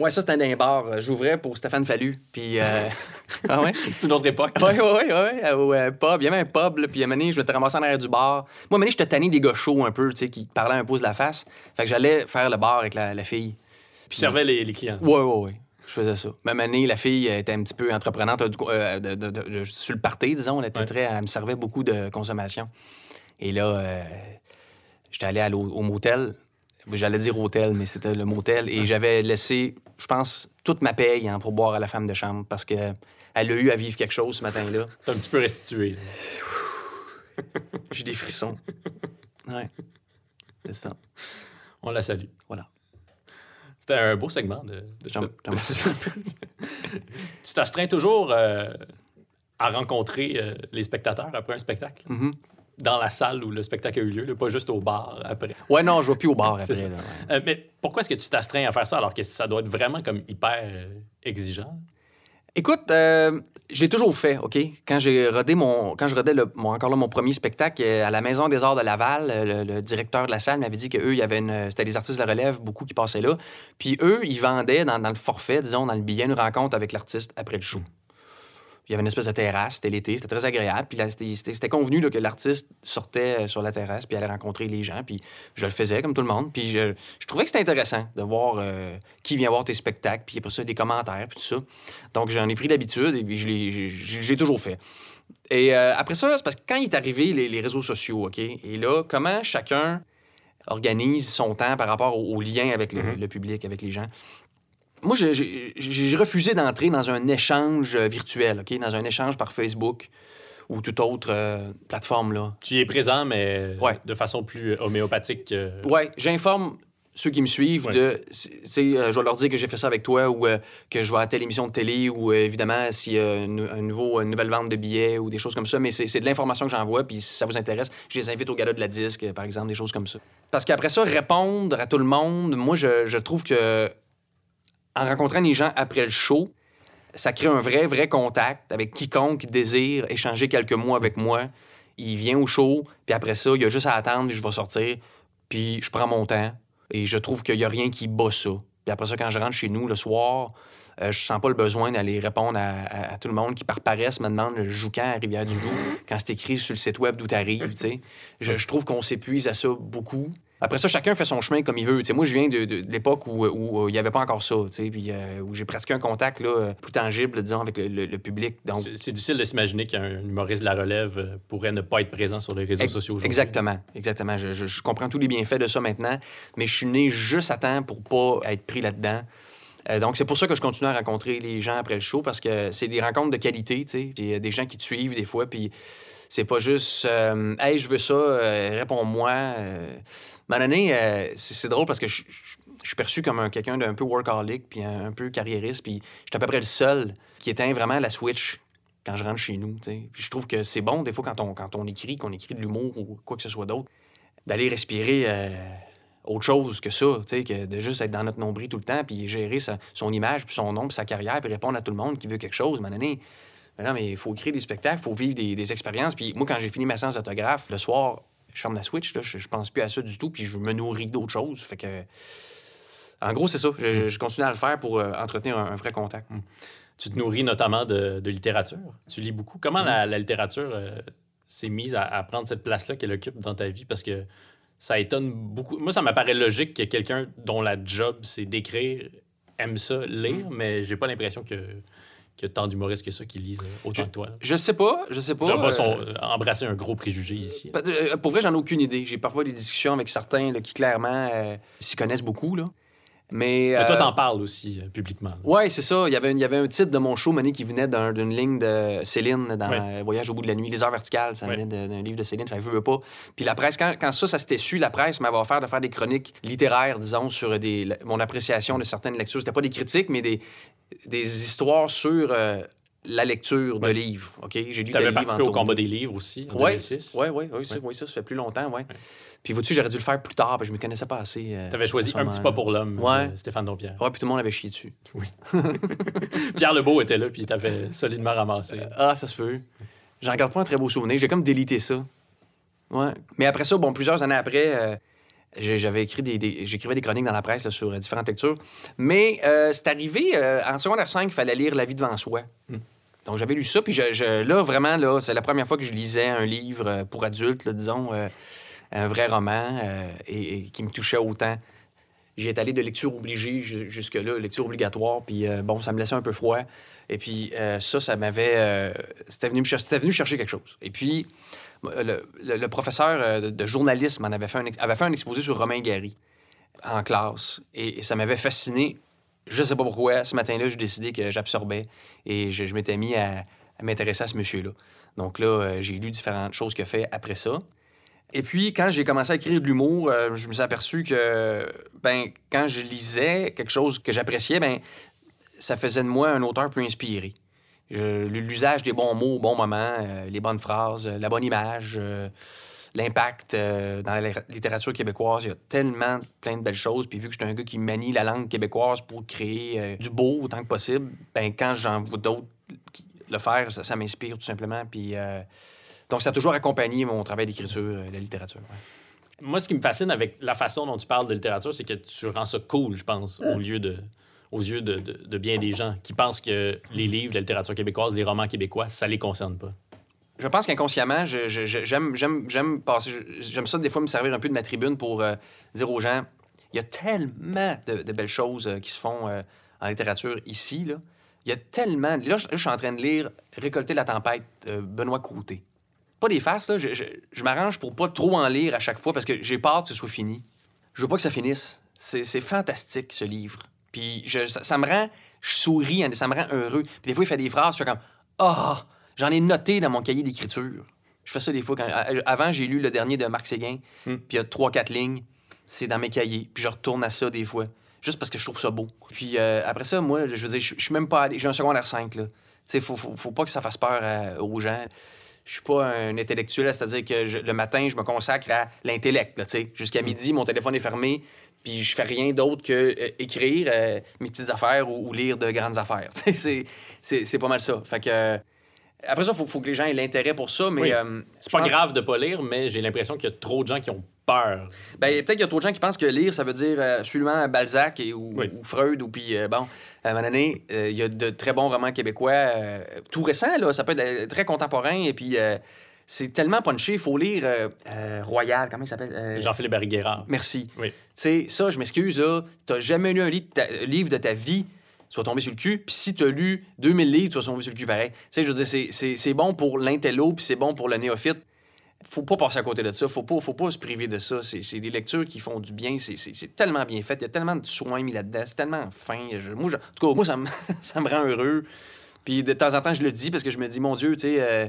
Ouais, ça, c'était un bar. Euh, J'ouvrais pour Stéphane Fallu. Puis. euh, ah ouais? C'est une autre époque. Ouais, ouais, ouais, ouais. Au euh, pub. Il y avait un pub, là, puis à un moment donné, je m'étais ramassé en arrière du bar. Moi, à un moment donné, j'étais tanné des gars chauds un peu, tu sais, qui parlaient un pouce de la face. Fait que j'allais faire le bar avec la, la fille. Puis tu servais les, les clients. Ouais, ouais, ouais. Je faisais ça. Même année, la fille était un petit peu entreprenante euh, du euh, de- de- de- de- sur le party, disons. Elle, était Ouais. très, elle me servait beaucoup de consommation. Et là, euh, j'étais allé au motel. J'allais dire hôtel, mais c'était le motel. Et j'avais laissé, je pense, toute ma paye hein, pour boire à la femme de chambre parce qu'elle a eu à vivre quelque chose ce matin-là. T'es un petit peu restitué. J'ai des frissons. Ouais. C'est ça. On la salue. Voilà. C'était un beau segment de, de Tu t'astreins toujours euh, à rencontrer euh, les spectateurs après un spectacle, Mhm. Dans la salle où le spectacle a eu lieu, là, pas juste au bar après. Ouais, non, je vais plus au bar après. ça. là, ouais. Euh, mais pourquoi est-ce que tu t'astreins à faire ça alors que ça doit être vraiment comme hyper euh, exigeant? Écoute, euh, j'ai toujours fait, OK? Quand j'ai rodé mon. Quand je rodais le- mon, encore là mon premier spectacle à la Maison des Arts de Laval, le, le directeur de la salle m'avait dit qu'eux, il y avait une. C'était des artistes de la relève, beaucoup qui passaient là. Puis eux, ils vendaient dans, dans le forfait, disons, dans le billet, une rencontre avec l'artiste après le show. Il y avait une espèce de terrasse, c'était l'été, c'était très agréable. Puis là, c'était- convenu là, que l'artiste sortait euh, sur la terrasse, puis allait rencontrer les gens. Puis je le faisais comme tout le monde. Puis je, je trouvais que c'était intéressant de voir euh, qui vient voir tes spectacles, puis après ça, des commentaires, puis tout ça. Donc j'en ai pris l'habitude et puis je l'ai- toujours fait. Et euh, après ça, c'est parce que quand il est arrivé les, les réseaux sociaux, OK? Et là, comment chacun organise son temps par rapport au, au lien avec le, le public, avec les gens? Moi, j'ai- refusé d'entrer dans un échange euh, virtuel, OK? Dans un échange par Facebook ou toute autre euh, plateforme, là. Tu y es présent, mais Ouais. de façon plus homéopathique. que- Ouais, j'informe ceux qui me suivent Ouais. de. Tu sais, euh, je vais leur dire que j'ai fait ça avec toi ou euh, que je vais à telle émission de télé ou euh, évidemment s'il y a un, un nouveau, une nouvelle vente de billets ou des choses comme ça. Mais c'est de l'information que j'envoie, puis si ça vous intéresse, je les invite au gala de la disque, euh, par exemple, des choses comme ça. Parce qu'après ça, répondre à tout le monde, moi, je, je trouve que en rencontrant les gens après le show, ça crée un vrai, vrai contact avec quiconque désire échanger quelques mots avec moi. Il vient au show, puis après ça, il y a juste à attendre, je vais sortir, puis je prends mon temps. Et je trouve qu'il n'y a rien qui bat ça. Puis après ça, quand je rentre chez nous le soir, euh, je sens pas le besoin d'aller répondre à, tout le monde qui, par paresse, me demande je joue quand à Rivière-du-Loup, quand c'est écrit sur le site web d'où tu sais. Je, je trouve qu'on s'épuise à ça beaucoup. Après ça, chacun fait son chemin comme il veut. Tu sais, moi, je viens de, de- de l'époque où où, euh, il n'y avait pas encore ça, puis euh, où j'ai pratiqué un contact là, euh, plus tangible, disons, avec le, le- le public. Donc, C'est difficile de s'imaginer qu'un humoriste de la relève euh, pourrait ne pas être présent sur les réseaux Ex- sociaux aujourd'hui. Exactement, exactement. Je, je- je comprends tous les bienfaits de ça maintenant, mais je suis né juste à temps pour pas être pris là-dedans. Euh, donc, c'est pour ça que je continue à rencontrer les gens après le show, parce que c'est des rencontres de qualité, tu sais. Il y a des gens qui te suivent des fois, puis c'est pas juste euh, Hey, je veux ça, euh, réponds-moi. Euh, donné, euh, c'est drôle parce que je, suis perçu comme un, quelqu'un d'un peu workaholic, puis un, peu carriériste, puis je suis à peu près le seul qui éteint vraiment la switch quand je rentre chez nous. Puis je trouve que c'est bon, des fois, quand on, quand on écrit, qu'on écrit de l'humour ou quoi que ce soit d'autre, d'aller respirer autre chose que ça, que de juste être dans notre nombril tout le temps, puis gérer sa- son image, puis son nom, puis sa carrière, puis répondre à tout le monde qui veut quelque chose. À un ben non, mais il faut créer des spectacles, il faut vivre des, des expériences. Puis moi, quand j'ai fini ma séance d'autographe, le soir, je ferme la switch, là, je, je pense plus à ça du tout, puis je me nourris d'autres choses. Fait que. En gros, c'est ça. Je, continue à le faire pour euh, entretenir un, un vrai contact. Tu te nourris notamment de, de littérature. Tu lis beaucoup. Comment la, la littérature euh, s'est mise à, à prendre cette place-là qu'elle occupe dans ta vie? Parce que ça étonne beaucoup. Moi, ça m'apparaît logique que quelqu'un dont la job, c'est d'écrire, aime ça, lire, mais j'ai pas l'impression que, qu'il y a tant d'humoristes que ça qui lisent euh, autant Je- que toi. là. Je sais pas, je sais pas. Je pas euh, son- embrasser un gros préjugé ici. Euh, Pour vrai, j'en ai aucune idée. J'ai parfois des discussions avec certains qui clairement euh, s'y connaissent beaucoup. Là. Mais, Mais toi, euh, t'en parles aussi euh, publiquement. Ouais, c'est ça. Il y, avait, il y avait un titre de mon show, Mané, qui venait d'un- d'une ligne de Céline dans Ouais. euh, Voyage au bout de la nuit. Les heures verticales, ça Ouais. venait d'un livre de Céline. Que veux, pas. Puis la presse, quand, quand ça, ça s'était su, la presse m'avait offert de faire des chroniques littéraires, disons, sur des, la- mon appréciation de certaines lectures. C'était pas des critiques, mais des, des histoires sur euh, la lecture de livres. OK? J'ai lu Tu avais participé au combat des livres aussi, en Ouais, 2006. ouais, ouais, ouais, ça, ouais, ça, ça fait plus longtemps, ouais. Puis vois-tu, j'aurais dû le faire plus tard, parce que je me connaissais pas assez. euh, Tu avais choisi Un petit pas pour l'homme, Ouais. de Stéphane Dompierre. Ouais, puis tout le monde avait chié dessus. Pierre Lebeau était là, puis il t'avait solidement ramassé. Ah, ça se peut. J'en garde pas un très beau souvenir. J'ai comme délité ça. Ouais. Mais après ça, bon, plusieurs années après, euh, j'avais écrit des, des- j'écrivais des chroniques dans la presse là, sur euh, différentes lectures. Mais euh, c'est arrivé euh, en secondaire 5, il fallait lire La vie devant soi. Donc j'avais lu ça, puis je, je- là, vraiment, là, c'est la première fois que je lisais un livre euh, pour adultes, là, disons, euh, un vrai roman, euh, et, qui me touchait autant. J'ai allé de lecture obligée ju- jusque-là, lecture obligatoire, puis euh, bon, ça me laissait un peu froid. Et puis euh, ça, ça m'avait... c'était, venu me venu chercher quelque chose. Et puis, le, professeur de, journalisme en avait fait, un, exposé sur Romain Gary en classe. Et, ça m'avait fasciné. Je sais pas pourquoi. Ce matin-là, j'ai décidé que j'absorbais et je, m'étais mis à, m'intéresser à ce monsieur-là. Donc là, j'ai lu différentes choses qu'il a fait après ça. Et puis, quand j'ai commencé à écrire de l'humour, euh, je me suis aperçu que, ben, quand je lisais quelque chose que j'appréciais, ben, ça faisait de moi un auteur plus inspiré. L'usage des bons mots au bon moment, euh, les bonnes phrases, euh, la bonne image, l'impact dans la littérature québécoise. Il y a tellement plein de belles choses. Puis vu que je suis un gars qui manie la langue québécoise pour créer du beau autant que possible, ben, quand j'en vois d'autres le faire, ça, ça m'inspire tout simplement. Puis, donc, ça a toujours accompagné mon travail d'écriture, euh, la littérature. ouais. Moi, ce qui me fascine avec la façon dont tu parles de littérature, c'est que tu rends ça cool, je pense, au lieu de, aux yeux de, de- de bien des gens qui pensent que les livres, la littérature québécoise, les romans québécois, ça les concerne pas. Je pense qu'inconsciemment, j'aime, j'aime, j'aime passer. J'aime ça des fois me servir un peu de ma tribune pour euh, dire aux gens il y a tellement de, de belles choses euh, qui se font euh, en littérature ici. Là. Il y a tellement. Là, je, suis en train de lire Récolter la tempête, euh, Benoît Côté. Pas des farces, là. Je, je- je m'arrange pour pas trop en lire à chaque fois parce que j'ai peur que ce soit fini. Je veux pas que ça finisse. C'est, c'est fantastique, ce livre. Puis je- ça, ça me rend. Je souris, ça me rend heureux. Puis des fois, il fait des phrases, je suis comme Ah, j'en ai noté dans mon cahier d'écriture. Je fais ça des fois. Quand, à- avant, j'ai lu le dernier de Marc Séguin, Hmm. puis il y a trois, quatre lignes. C'est dans mes cahiers. Puis je retourne à ça des fois, juste parce que je trouve ça beau. Puis euh, après ça, moi, je veux dire, je suis même pas allé. J'ai un secondaire 5, là. Tu sais, faut, faut, faut pas que ça fasse peur euh, aux gens. Je suis pas un intellectuel, c'est-à-dire que je- le matin, je me consacre à l'intellect. Jusqu'à midi, mon téléphone est fermé, puis je fais rien d'autre que euh, écrire euh, mes petites affaires ou, ou lire de grandes affaires. C'est- pas mal ça. Fait que... après ça, il faut, faut que les gens aient l'intérêt pour ça, mais... Oui. euh, C'est pas pense- grave de pas lire, mais j'ai l'impression qu'il y a trop de gens qui ont peur. Ben, peut-être qu'il y a trop de gens qui pensent que lire, ça veut dire euh, absolument Balzac et, ou, Oui. ou Freud. Ou puis, euh, bon, à un moment donné, il y a de très bons romans québécois, tout récents, là, ça peut être très contemporain. Et puis, c'est tellement punché, il faut lire euh, euh, Royal, comment il s'appelle Euh, Jean-Philippe Barry-Guerrard. Merci. Oui. Tu sais, ça, je m'excuse, là, t'as jamais lu un livre de ta vie, tu vas tomber sur le cul. Puis si t'as lu 2000 livres, tu vas tomber sur le cul pareil. Tu sais, je c'est- bon pour l'intello, puis c'est bon pour le néophyte. Faut pas passer à côté de ça. Faut pas, faut pas se priver de ça. C'est des lectures qui font du bien. C'est- tellement bien fait. Il y a tellement de soins mis là-dedans. C'est tellement fin. En tout cas, moi, ça me, ça me rend heureux. Puis de temps en temps, je le dis parce que je me dis, mon Dieu, tu sais, euh,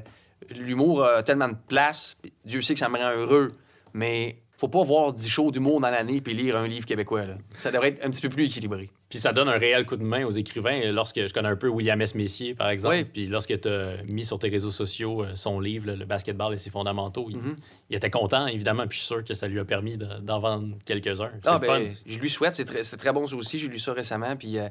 l'humour a tellement de place. Dieu sait que ça me rend heureux. Mais faut pas voir 10 shows d'humour dans l'année puis lire un livre québécois. Là. Ça devrait être un petit peu plus équilibré. Puis ça donne un réel coup de main aux écrivains. Lorsque je connais un peu William S. Messier, par exemple, Oui. puis lorsque tu as mis sur tes réseaux sociaux euh, son livre, là, Le basketball et ses fondamentaux, il, Mhm. il était content, évidemment, puis je suis sûr que ça lui a permis de- d'en vendre quelques-uns. Ah, fun. ben, je lui souhaite. C'est très, très bon, ça aussi. J'ai lu ça récemment. Puis. euh,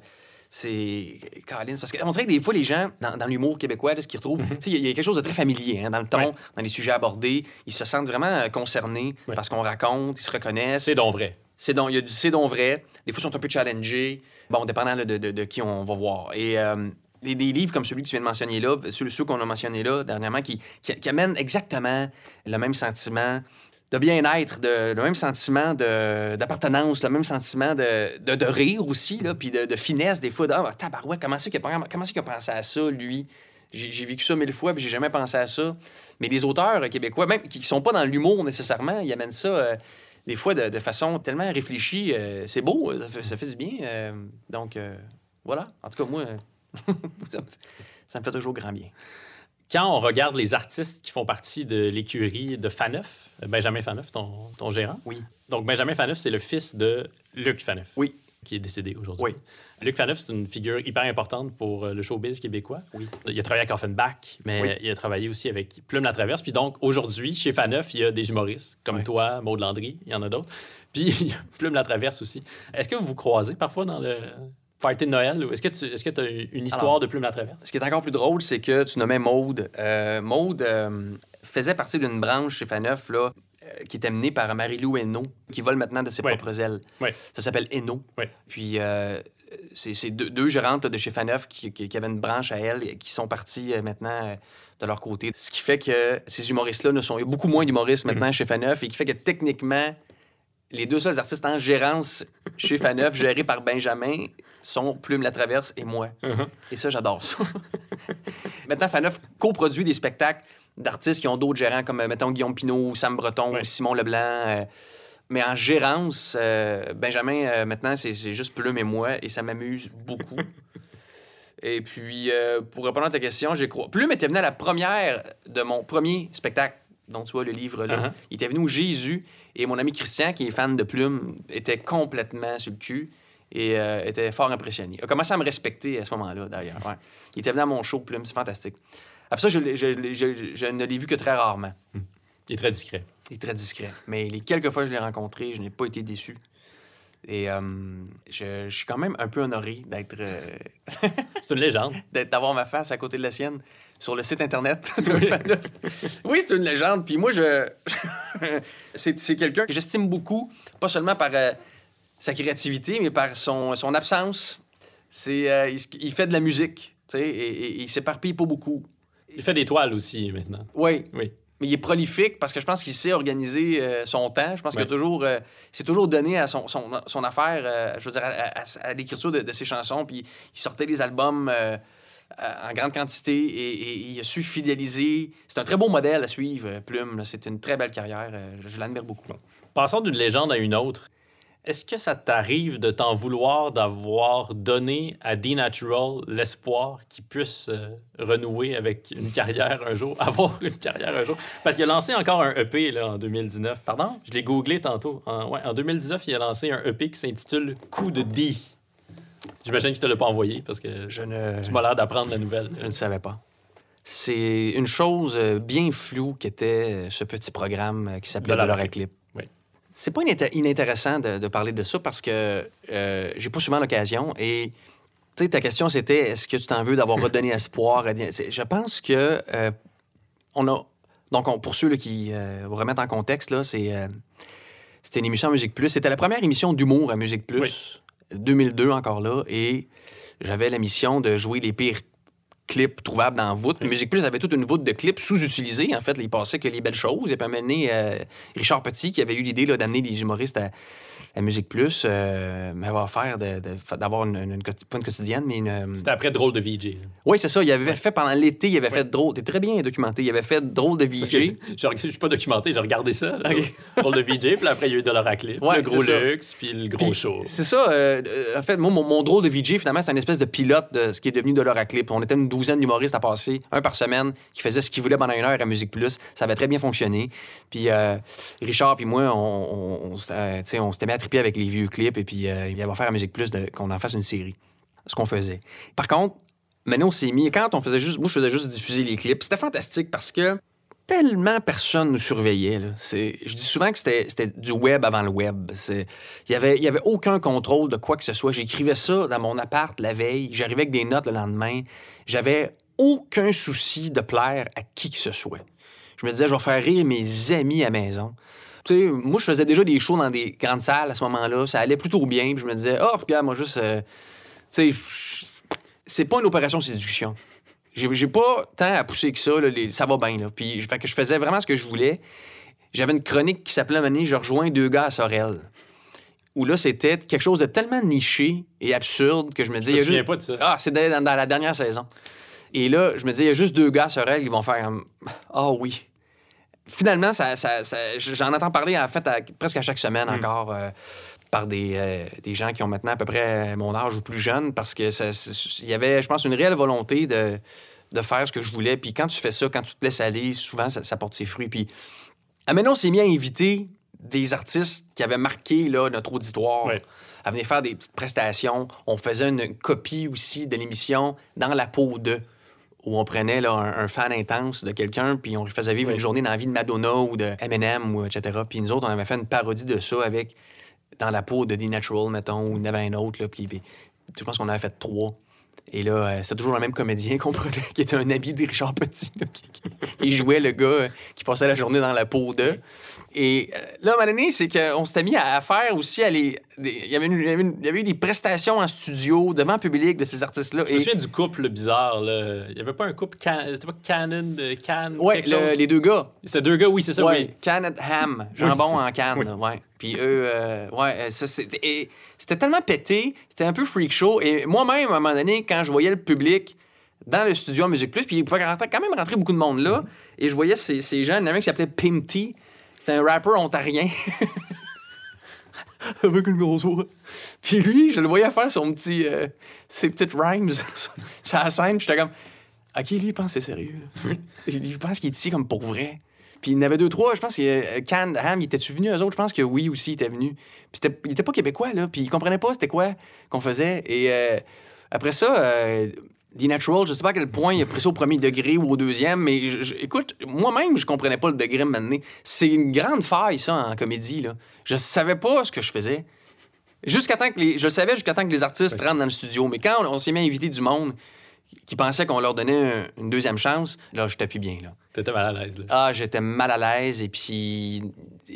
c'est. Colin, c'est parce qu'on dirait que des fois, les gens, dans, dans l'humour québécois, là, ce qu'ils retrouvent, sais, il y, a- il y a quelque chose de très familier hein, dans le ton, Ouais. dans les sujets abordés. Ils se sentent vraiment euh, concernés Ouais. parce qu'on raconte, ils se reconnaissent. C'est donc vrai. C'est donc, il y a du c'est donc vrai. Des fois, ils sont un peu challengés. Bon, dépendant de, de- qui on va voir. Et euh, des, des livres comme celui que tu viens de mentionner là, ceux, ceux qu'on a mentionnés là dernièrement, qui, qui, qui amènent exactement le même sentiment de bien-être, le même sentiment d'appartenance, le même sentiment de, de, de rire aussi, là, puis de, finesse des fois. De, ah, tabarouette, comment c'est qu'il a, comment qu'il a pensé à ça, lui? J'ai vécu ça mille fois, puis j'ai jamais pensé à ça. Mais les auteurs québécois, même qui sont pas dans l'humour nécessairement, ils amènent ça. euh, des fois, de, de façon tellement réfléchie, euh, c'est beau, ça fait, ça fait du bien. euh, donc, euh, voilà. En tout cas, moi, ça, me, ça me fait toujours grand bien. Quand on regarde les artistes qui font partie de l'écurie de Faneuf, Benjamin Faneuf, ton, ton gérant. Oui. Donc, Benjamin Faneuf, c'est le fils de Luc Faneuf. Oui. Qui est décédé aujourd'hui. Oui. Luc Faneuf, c'est une figure hyper importante pour euh, le showbiz québécois. Oui. Il a travaillé avec Offenbach, mais Oui. il a travaillé aussi avec Plume la Traverse. Puis donc, aujourd'hui, chez Faneuf, il y a des humoristes comme Oui. toi, Maud Landry, il y en a d'autres. Puis il y a Plume la Traverse aussi. Est-ce que vous vous croisez parfois dans le party de Noël? Est-ce que tu est-ce que as une histoire Alors, de Plume la Traverse? Ce qui est encore plus drôle, c'est que tu nommais Maude. Euh, Maude euh, faisait partie d'une branche chez Faneuf là, qui était menée par Marie-Lou Hainaut, qui vole maintenant de ses Ouais. propres ailes. Ouais. Ça s'appelle Hainaut. Ouais. Puis euh, c'est deux, deux gérantes là, de chez Faneuf qui, qui, qui avaient une branche à elles et qui sont parties euh, maintenant euh, de leur côté. Ce qui fait que ces humoristes-là ne sont... Il y a beaucoup moins d'humoristes maintenant chez Faneuf et qui fait que techniquement, les deux seuls artistes en gérance chez Faneuf, gérés par Benjamin, sont Plume la Traverse et moi. Et ça, j'adore ça. Maintenant, Faneuf coproduit des spectacles d'artistes qui ont d'autres gérants, comme, euh, mettons, Guillaume Pinot, Sam Breton. Simon Leblanc. euh, mais en gérance, euh, Benjamin, maintenant, c'est juste Plume et moi, et ça m'amuse beaucoup. et puis, euh, pour répondre à ta question, j'ai crois... Plume était venu à la première de mon premier spectacle, dont tu vois le livre là. Uh-huh. Il était venu où Jésus, et mon ami Christian, qui est fan de Plume, était complètement sur le cul et euh, était fort impressionné. Il a commencé à me respecter à ce moment-là, d'ailleurs. ouais. Il était venu à mon show, Plume, c'est fantastique. Après ça, je, l'ai- je l'ai- je- je ne l'ai vu que très rarement. Il est très discret. Il est très discret. Mais les quelques fois que je l'ai rencontré, je n'ai pas été déçu. Et euh, je, je suis quand même un peu honoré d'être, euh, C'est une légende. d'avoir ma face à côté de la sienne sur le site Internet. Faneuf. oui, c'est une légende. Puis moi, je, c'est, quelqu'un que j'estime beaucoup, pas seulement par euh, sa créativité, mais par son, son absence. C'est, il, il fait de la musique, tu sais, et, et il s'éparpille pas beaucoup. Il fait des toiles aussi maintenant. Oui, Oui. mais il est prolifique parce que je pense qu'il sait organiser euh, son temps. Je pense qu'il Ouais. toujours, euh, c'est toujours donné à son, son, son affaire, euh, je veux dire, à, à- à l'écriture de, de ses chansons. Puis il sortait des albums euh, en grande quantité et, et il a su fidéliser. C'est un très beau modèle à suivre, euh, Plume. C'est une très belle carrière. euh, je je l'admire beaucoup. Passons d'une légende à une autre. Est-ce que ça t'arrive de t'en vouloir d'avoir donné à D-Natural l'espoir qu'il puisse euh, renouer avec une carrière un jour, avoir une carrière un jour? Parce qu'il a lancé encore un EP là, en 2019. Pardon? Je l'ai googlé tantôt. En, ouais, en 2019, il a lancé un EP qui s'intitule Coup de D. J'imagine qu'il te l'a pas envoyé parce que Je ne, tu m'as l'air d'apprendre la nouvelle. je ne savais pas. C'est une chose euh, bien floue qu'était euh, ce petit programme qui s'appelait Dollar Dollar Clip. Oui. C'est pas ininté- inintéressant de, de parler de ça parce que euh, j'ai pas souvent l'occasion. Et tu sais, ta question c'était est-ce que tu t'en veux d'avoir redonné espoir à Je pense que euh, on a. Donc, on- pour ceux là, qui euh, vous remettent en contexte, là, c'est. c'était une émission à Musique Plus. C'était la première émission d'humour à Musique Plus. 2002 encore là. Et j'avais la mission de jouer les pires clips trouvables dans la voûte. Puis Musique Plus avait toute une voûte de clips sous-utilisés. En fait, là, il passait que les belles choses. Et puis, à un moment donné, euh, Richard Petit, qui avait eu l'idée d'amener des humoristes à, à Musique Plus, euh, m'avait offert de- de- d'avoir une, une- une quoti- pas une quotidienne, mais une. C'était après Drôle de VJ. Oui, c'est ça. Il avait fait pendant l'été, il avait fait drôle. T'es très bien documenté. Il avait fait drôle de VJ. je suis pas documenté, j'ai regardé ça. Drôle de VJ, puis après il y a eu Dollar à Clip, Ouais, le gros luxe, puis le gros show. C'est ça. euh, euh, en fait, moi, mon, mon drôle de VJ, finalement, c'est une espèce de pilote de ce qui est devenu de l'heure à clip. On était une douzaine d'humoristes à passer, un par semaine, qui faisaient ce qu'ils voulaient pendant une heure à Musique Plus. Ça avait très bien fonctionné. Puis euh, Richard puis moi, on, on, on s'était euh, on mis à triper avec les vieux clips et puis euh, il avait offert à Musique Plus qu'on en fasse une série. Ce qu'on faisait. Par contre, maintenant, on s'est mis... Quand on faisait juste... Moi, je faisais juste diffuser les clips. C'était fantastique parce que tellement personne nous surveillait. Je dis souvent que c'était du web avant le web. Il n'y avait, y avait aucun contrôle de quoi que ce soit. J'écrivais ça dans mon appart la veille. J'arrivais avec des notes le lendemain. J'avais aucun souci de plaire à qui que ce soit. Je me disais, je vais faire rire mes amis à maison. Tu sais, moi, je faisais déjà des shows dans des grandes salles à ce moment-là. Ça allait plutôt bien. Puis je me disais, oh, regarde, moi, juste. euh, tu sais, c'est pas une opération séduction. J'ai pas tant à pousser que ça. là, les- ça va bien. Là. Puis, fait que je faisais vraiment ce que je voulais. J'avais une chronique qui s'appelait Mané, je rejoins deux gars à Sorel. Où là, c'était quelque chose de tellement niché et absurde que je me disais. Je me souviens juste- pas de ça. Ah, c'est dans, dans la dernière saison. Et là, je me disais, il y a juste deux gars à Sorel, ils vont faire Ah oui. Finalement, ça, ça- ça- j'en entends parler en fait à- presque à chaque semaine Mm. encore euh, par des, euh, des gens qui ont maintenant à peu près mon âge ou plus jeune parce que il y avait, je pense, une réelle volonté de, de faire ce que je voulais. Puis quand tu fais ça, quand tu te laisses aller, souvent, ça, ça porte ses fruits. Puis ah, maintenant, on s'est mis à inviter des artistes qui avaient marqué là, notre auditoire Ouais. à venir faire des petites prestations. On faisait une copie aussi de l'émission dans la peau de où on prenait là, un, un fan intense de quelqu'un, puis on lui faisait vivre Oui. une journée dans la vie de Madonna ou de Eminem, ou etc. Puis nous autres, on avait fait une parodie de ça avec dans la peau de The Natural, mettons, ou il y en avait un autre. Là, puis, puis je pense qu'on en avait fait trois. Et là, euh, c'était toujours le même comédien qu'on prenait, qui était un habit de Richard Petit. là, qui, qui- il jouait le gars euh, qui passait la journée dans la peau de. Et euh, là, à un moment donné, c'est qu'on s'était mis à, à faire aussi aller. des- Il y, avait une- il, y eu des prestations en studio devant le public de ces artistes-là. Je me souviens du couple bizarre. Là. Il n'y avait pas un couple. Can... C'était pas Canon de Cannes ouais, quelque le- chose? les deux gars. C'était deux gars, oui, c'est ça, ouais, oui. Can ham, jambon c'est en canne, Oui. ouais. Puis eux, euh, ouais, euh, c'était tellement pété, c'était un peu freak show. Et moi-même, à un moment donné, quand je voyais le public dans le studio à Musique Plus, puis il pouvait rentrer- quand même rentrer beaucoup de monde là, et je voyais ces, ces gens, il y en avait un qui s'appelait Pimty, un rappeur ontarien. Avec une grosse voix. Puis lui, je le voyais faire son petit, euh, ses petites rhymes sur la scène, j'étais comme, OK, lui, il pense que c'est sérieux. Il pense qu'il est ici comme pour vrai. Puis il y en avait deux, trois, je pense que euh, Can, Ham, il était-tu venu, eux autres? Je pense que oui aussi, il était venu. Puis il était pas québécois, là, puis il comprenait pas c'était quoi qu'on faisait. Et euh, après ça, euh, The Natural, je sais pas à quel point il a pris ça au premier degré ou au deuxième, mais je- je- écoute, moi-même, je comprenais pas le degré maintenant. C'est une grande faille, ça, en comédie, là. Je savais pas ce que je faisais. Jusqu'à temps que les, je le savais jusqu'à temps que les artistes rentrent dans le studio. Mais quand on, on s'est mis à inviter du monde qui pensait qu'on leur donnait un- une deuxième chance, là, j'étais plus bien, là. T'étais mal à l'aise. Là. Ah, j'étais mal à l'aise et puis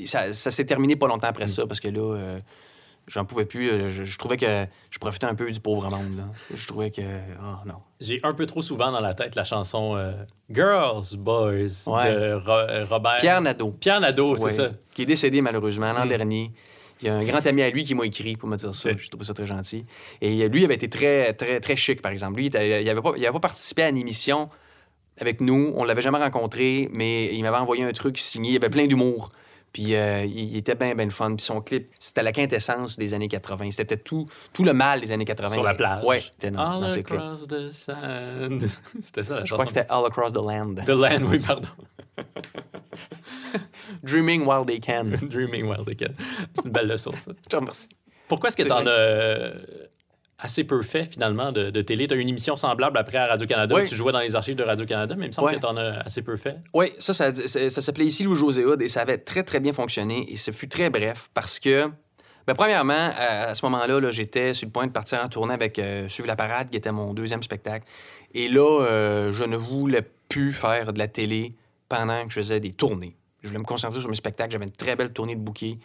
ça, ça s'est terminé pas longtemps après ça parce que là, euh, j'en pouvais plus. Euh, Je, je trouvais que je profitais un peu du pauvre monde. Là. Je trouvais que. Ah, non. J'ai un peu trop souvent dans la tête la chanson euh, Girls, Boys Ouais. de Ro- euh, Robert. Pierre Nadeau. Pierre Nadeau, c'est ouais, ça. Qui est décédé malheureusement l'an Mm. dernier. Il y a un grand ami à lui qui m'a écrit pour me dire ça. Je trouve ça très gentil. Et lui, il avait été très, très, très chic, par exemple. Lui, il était- il avait pas, il avait pas participé à une émission avec nous. On l'avait jamais rencontré, mais il m'avait envoyé un truc signé. Il avait plein d'humour. Puis euh, il était bien, bien le fun. Puis son clip, c'était la quintessence des années 80. C'était tout, tout le mal des années 80. Sur la plage. Ouais, c'était dans, All dans ce clip. across the sand. c'était ça la Je chanson. crois que c'était All Across the Land. The Land, oui, pardon. Dreaming While They Can. Dreaming While They Can. C'est une belle leçon, ça. Je te remercie. Pourquoi est-ce que C'est t'en as euh, assez peu fait, finalement, de, de télé? T'as eu une émission semblable après à Radio-Canada Oui. tu jouais dans les archives de Radio-Canada, mais il me semble que t'en as assez peu fait. Oui, ça, ça, ça, ça s'appelait ici Louis José Hood et ça avait très, très bien fonctionné. Et ce fut très bref parce que, ben, premièrement, à, à ce moment-là, là, j'étais sur le point de partir en tournée avec euh, Suivre la parade, qui était mon deuxième spectacle. Et là, euh, je ne voulais plus faire de la télé pendant que je faisais des tournées. Je voulais me concentrer sur mes spectacles. J'avais une très belle tournée de bouquets.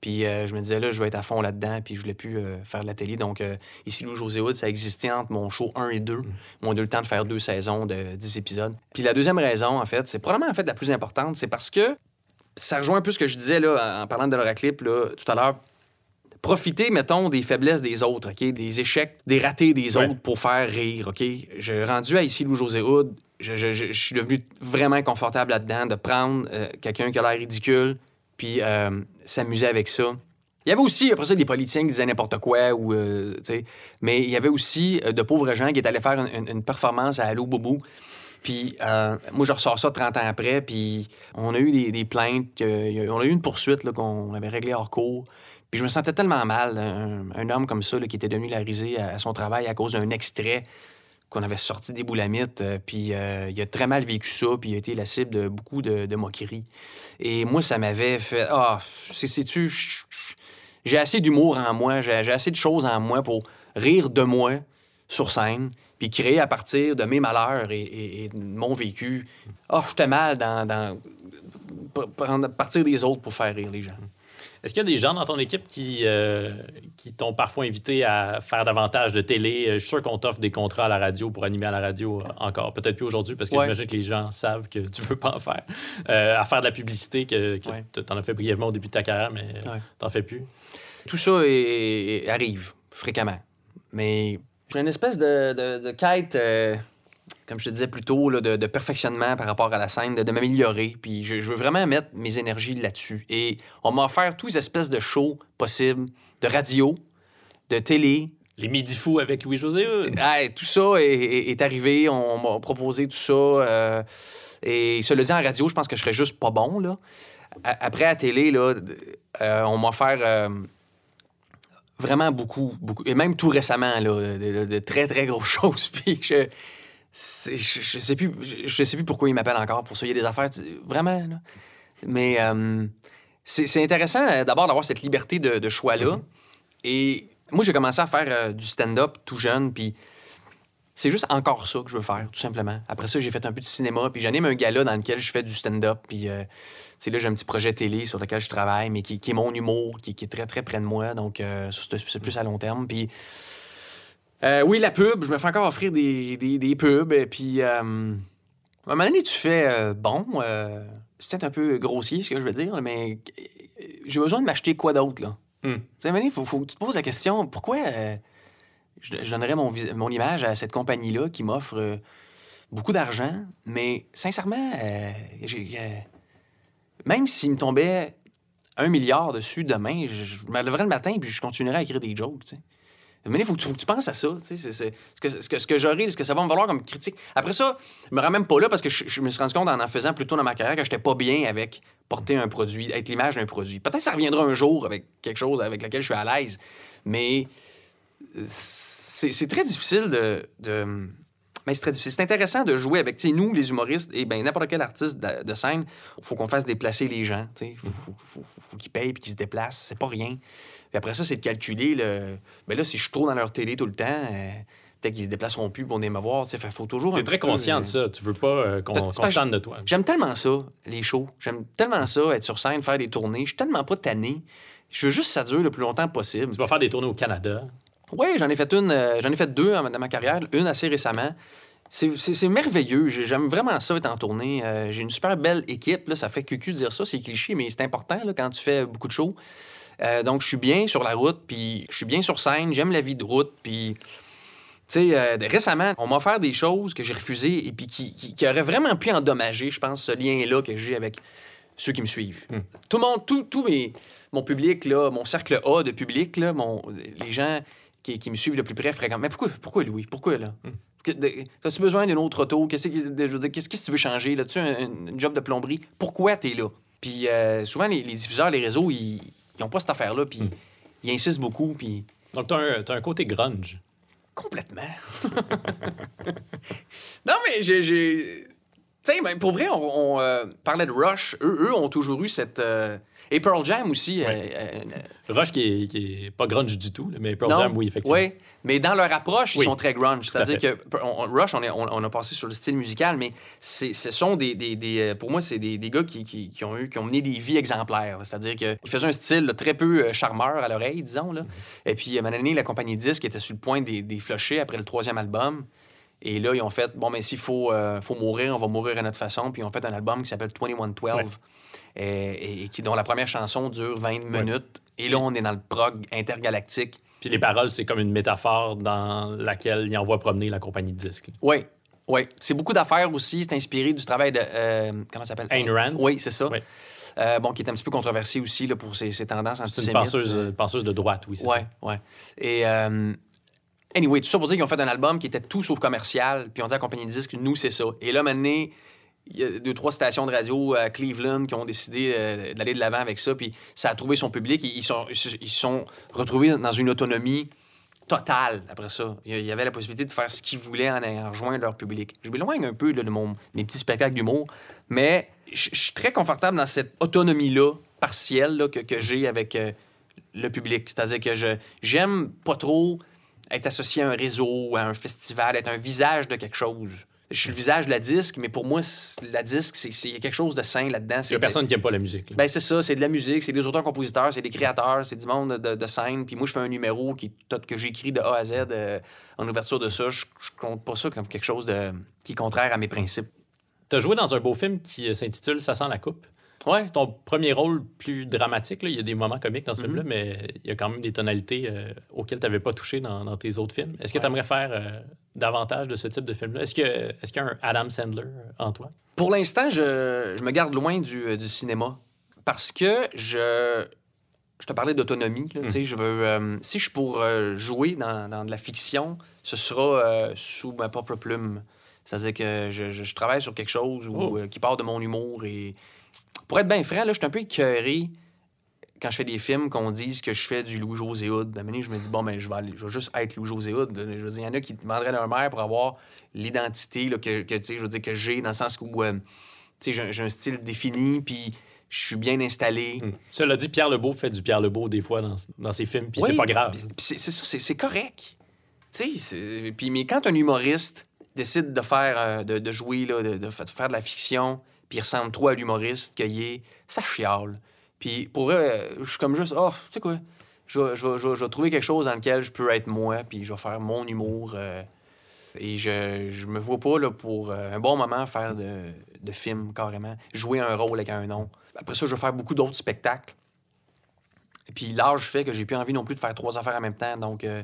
Puis euh, je me disais, là, je vais être à fond là-dedans. Puis je voulais plus euh, faire de la télé. Donc, euh, ici, Louis José Hood, ça existait entre mon show 1 et 2. On a eu le temps de faire deux saisons de 10 épisodes. Puis la deuxième raison, en fait, c'est probablement en fait la plus importante, c'est parce que ça rejoint un peu ce que je disais là, en parlant de l'Euroclip là, tout à l'heure. Profiter, mettons, des faiblesses des autres, OK? Des échecs, des ratés des Ouais. autres pour faire rire, OK? J'ai rendu à ici Louis-José Hood, je, je- je- je suis devenu vraiment confortable là-dedans de prendre quelqu'un qui a l'air ridicule puis euh, s'amuser avec ça. Il y avait aussi, après ça, des politiciens qui disaient n'importe quoi, ou, euh, mais il y avait aussi euh, de pauvres gens qui étaient allés faire une, performance à Allo Bobo. Puis euh, moi, je ressors ça 30 ans après, puis on a eu des, plaintes, on a eu une poursuite qu'on avait réglée hors cours. Puis je me sentais tellement mal, un, homme comme ça, qui était devenu la risée à son travail à cause d'un extrait qu'on avait sorti des boulamites. euh, puis euh, il a très mal vécu ça, puis il a été la cible de beaucoup de, moqueries. Et moi, ça m'avait fait. Ah, c'est- sais-tu, j'ai assez d'humour en moi, j'ai assez de choses en moi pour rire de moi sur scène, puis créer à partir de mes malheurs et, de mon vécu. Ah, j'étais mal dans, dans partir des autres pour faire rire les gens. Est-ce qu'il y a des gens dans ton équipe qui, euh, qui t'ont parfois invité à faire davantage de télé? Euh, Je suis sûr qu'on t'offre des contrats à la radio pour animer à la radio encore. Peut-être plus aujourd'hui parce que Ouais. j'imagine que les gens savent que tu veux pas en faire. Euh, à faire de la publicité, que, que Ouais. tu en as fait brièvement au début de ta carrière, mais Ouais. t'en fais plus. Tout ça est- arrive fréquemment. Mais j'ai une espèce de, de- de quête euh, comme je te disais plus tôt, là, de, de perfectionnement par rapport à la scène, de, de m'améliorer. Puis je, je veux vraiment mettre mes énergies là-dessus. Et on m'a offert tous les espèces de shows possibles, de radio, de télé. Les midi fous avec Louis-José. Hey, tout ça est, est- est arrivé. On m'a proposé tout ça. euh, et se le dit en radio, je pense que je serais juste pas bon. Là. A- Après, à télé, là, euh, on m'a offert euh, vraiment beaucoup, beaucoup. Et même tout récemment, là, de, de- de très, très grosses choses. Puis je, je, je sais plus, je, je sais plus pourquoi ils m'appellent encore pour ça. Il y a des affaires, vraiment. Là. Mais euh, c'est intéressant euh, d'abord d'avoir cette liberté de, de choix-là. Et moi, j'ai commencé à faire euh, du stand-up tout jeune, puis c'est juste encore ça que je veux faire, tout simplement. Après ça, j'ai fait un peu de cinéma, puis j'anime un gala dans lequel je fais du stand-up, puis euh, là, j'ai un petit projet télé sur lequel je travaille, mais qui, qui est mon humour, qui, qui est très, très près de moi, donc euh, c'est plus à long terme. Puis euh, oui, la pub, je me fais encore offrir des, des, des pubs, et puis euh, à un moment donné, tu fais euh, bon, c'est peut-être un peu grossier ce que je veux dire, mais j'ai besoin de m'acheter quoi d'autre, là? Hmm. Tu sais, à un moment donné, il faut, faut que tu te poses la question, pourquoi je, je donnerais mon, mon image à cette compagnie-là qui m'offre beaucoup d'argent, mais sincèrement, j'ai, même s'il me tombait un milliard dessus demain, je, je me lèverais le matin puis je continuerais à écrire des jokes. Tu sais. Donné, il faut, que tu- penses à ça. tu sais, c'est- ce, que, ce, que, j'aurai, ce que ça va me valoir comme critique. Après ça, je me rends même pas là parce que je, me suis rendu compte en en faisant plus tôt dans ma carrière que j'étais pas bien avec porter un produit, être l'image d'un produit. Peut-être que ça reviendra un jour avec quelque chose avec lequel je suis à l'aise, mais c'est très difficile de- mais c'est très difficile. C'est intéressant de jouer avec, tu nous, les humoristes, et ben n'importe quel artiste de, de scène, il faut qu'on fasse déplacer les gens, tu sais. Faut, faut, faut, faut- faut qu'ils payent puis qu'ils se déplacent. C'est pas rien. Puis après ça, c'est de calculer, le... ben là, si je suis trop dans leur télé tout le temps, euh, peut-être qu'ils se déplaceront plus pour venir me voir, tu. Fait, faut toujours un T'es très peu, conscient euh, de ça. Tu veux pas euh, qu'on se tente de toi. J'aime tellement ça, les shows. J'aime tellement ça, être sur scène, faire des tournées. Je suis tellement pas tanné. Je veux juste que ça dure le plus longtemps possible. Tu vas faire des tournées au Canada. Oui, j'en ai fait une, euh, j'en ai fait deux en- dans ma carrière, une assez récemment. C'est- merveilleux. J'ai- J'aime vraiment ça être en tournée. Euh, J'ai une super belle équipe. Là, ça fait cucu de dire ça, c'est cliché, mais c'est important là, quand tu fais beaucoup de shows. Euh, donc, je suis bien sur la route, puis je suis bien sur scène. J'aime la vie de route, puis... Tu sais, euh, récemment, on m'a offert des choses que j'ai refusées et puis qui, qui, qui auraient vraiment pu endommager, je pense, ce lien-là que j'ai avec ceux qui me suivent. Tout le monde, tout, tout mes- mon public, là, mon cercle A de public, là, mon, les gens qui, qui me suivent de plus près fréquemment. Mais pourquoi, pourquoi Louis? Pourquoi, là? De- As-tu besoin d'une autre auto? Qu'est-ce que, je veux dire, qu'est-ce que tu veux changer? As-tu un, un job de plomberie? Pourquoi tu es là? Puis euh, souvent, les, les diffuseurs, les réseaux, ils n'ont pas cette affaire-là, puis ils insistent beaucoup, puis Donc, t'as un, t'as un côté grunge. Complètement. non, mais j'ai. Tu sais, pour vrai, on, on, euh, parlait de Rush. Eux, eux ont toujours eu cette. euh, Et Pearl Jam aussi. Ouais. euh, euh, Rush qui est, qui est pas grunge du tout, mais Pearl non, Jam, oui, effectivement. Oui, mais dans leur approche, ils sont très grunge. C'est-à-dire que on- Rush, on, est- on- on a passé sur le style musical, mais ce sont des, des- des, euh, pour moi, c'est des, des gars qui, qui- qui ont eu, qui ont mené des vies exemplaires. C'est-à-dire qu'ils faisaient un style là, très peu charmeur à l'oreille, disons. Là. Et puis, à un donné, la compagnie disque était sur le point des, des après le troisième album. Et là, ils ont fait, bon, mais s'il faut, euh, faut mourir, on va mourir à notre façon. Puis ils ont fait un album qui s'appelle 2112, Ouais. Et, et qui, dont la première chanson dure 20 minutes. Et là, on est dans le prog intergalactique. Puis les paroles, c'est comme une métaphore dans laquelle il envoie promener la compagnie de disques. Oui, oui. C'est beaucoup d'affaires aussi. C'est inspiré du travail de. euh, comment ça s'appelle? Ayn Rand. Oui, c'est ça. Oui. Euh, bon, qui est un petit peu controversé aussi là, pour ses, ses tendances C'est une penseuse, penseuse de droite, oui, c'est Ouais, ça. ouais. Et. euh, Anyway, tout ça pour dire qu'ils ont fait un album qui était tout sauf commercial. Puis on dit à la compagnie de disques, nous, c'est ça. Et là, maintenant, il y a deux, trois stations de radio à Cleveland qui ont décidé euh, d'aller de l'avant avec ça. Puis ça a trouvé son public. Ils sont, sont retrouvés dans une autonomie totale après ça. Il y- avait la possibilité de faire ce qu'ils voulaient en ayant rejoint leur public. Je m'éloigne un peu de mon, mes petits spectacles d'humour, mais je suis très confortable dans cette autonomie-là, partielle, que j'ai avec euh, le public. C'est-à-dire que je j'aime pas trop être associé à un réseau, à un festival, être un visage de quelque chose. Je suis le visage de la disque, mais pour moi, la disque, il y a quelque chose de sain là-dedans. Il y C'est a personne qui aime pas la musique. là. ben, c'est ça, c'est de la musique, c'est des auteurs-compositeurs, c'est des créateurs, c'est du monde de, de scène. Puis moi, je fais un numéro qui, que j'écris de A à Z euh, en ouverture de ça. Je, je compte pas ça comme quelque chose de, qui est contraire à mes principes. T'as joué dans un beau film qui euh, s'intitule Ça sent la coupe. Ouais. C'est ton premier rôle plus dramatique. Là. Il y a des moments comiques dans ce Mhm. film-là, mais il y a quand même des tonalités euh, auxquelles tu n'avais pas touché dans, dans tes autres films. Est-ce que Ouais. tu aimerais faire euh, davantage de ce type de film-là? Est-ce qu'il y a un Adam Sandler en toi? Pour l'instant, je, je me garde loin du, euh, du cinéma parce que je, je te parlais d'autonomie. Je veux, euh, si je suis pour jouer dans, dans de la fiction, ce sera sous ma propre plume. C'est-à-dire que je, je- je travaille sur quelque chose où, Oh. qui part de mon humour. Et pour être bien franc, là, je suis un peu écœuré quand je fais des films qu'on dise que je fais du Louis-José Hood. À un moment donné, je me dis, bon, ben, je vais, aller- je vais juste être Louis-José Hood. là. Je veux dire, il y en a qui demandraient leur mère pour avoir l'identité que, que, tu sais, je veux dire, que j'ai, dans le sens où euh, j'ai, un style défini, puis je suis bien installé. Hmm. Cela dit, Pierre Lebeau fait du Pierre Lebeau des fois dans, dans ses films, puis Oui, c'est pas grave. c'est, correct. Puis, mais quand un humoriste décide de faire, euh, de, de jouer, là, de faire de la fiction, puis il ressemble trop à l'humoriste qu'il est, ça chiale. Puis pour eux, je suis comme juste, oh, tu sais quoi, je vais, trouver quelque chose dans lequel je peux être moi, puis je vais faire mon humour. euh, et je, me vois pas là, pour euh, un bon moment faire de, film carrément, jouer un rôle avec un nom. Après ça, je vais faire beaucoup d'autres spectacles. Puis l'âge fait que j'ai plus envie non plus de faire trois affaires en même temps. Donc, euh,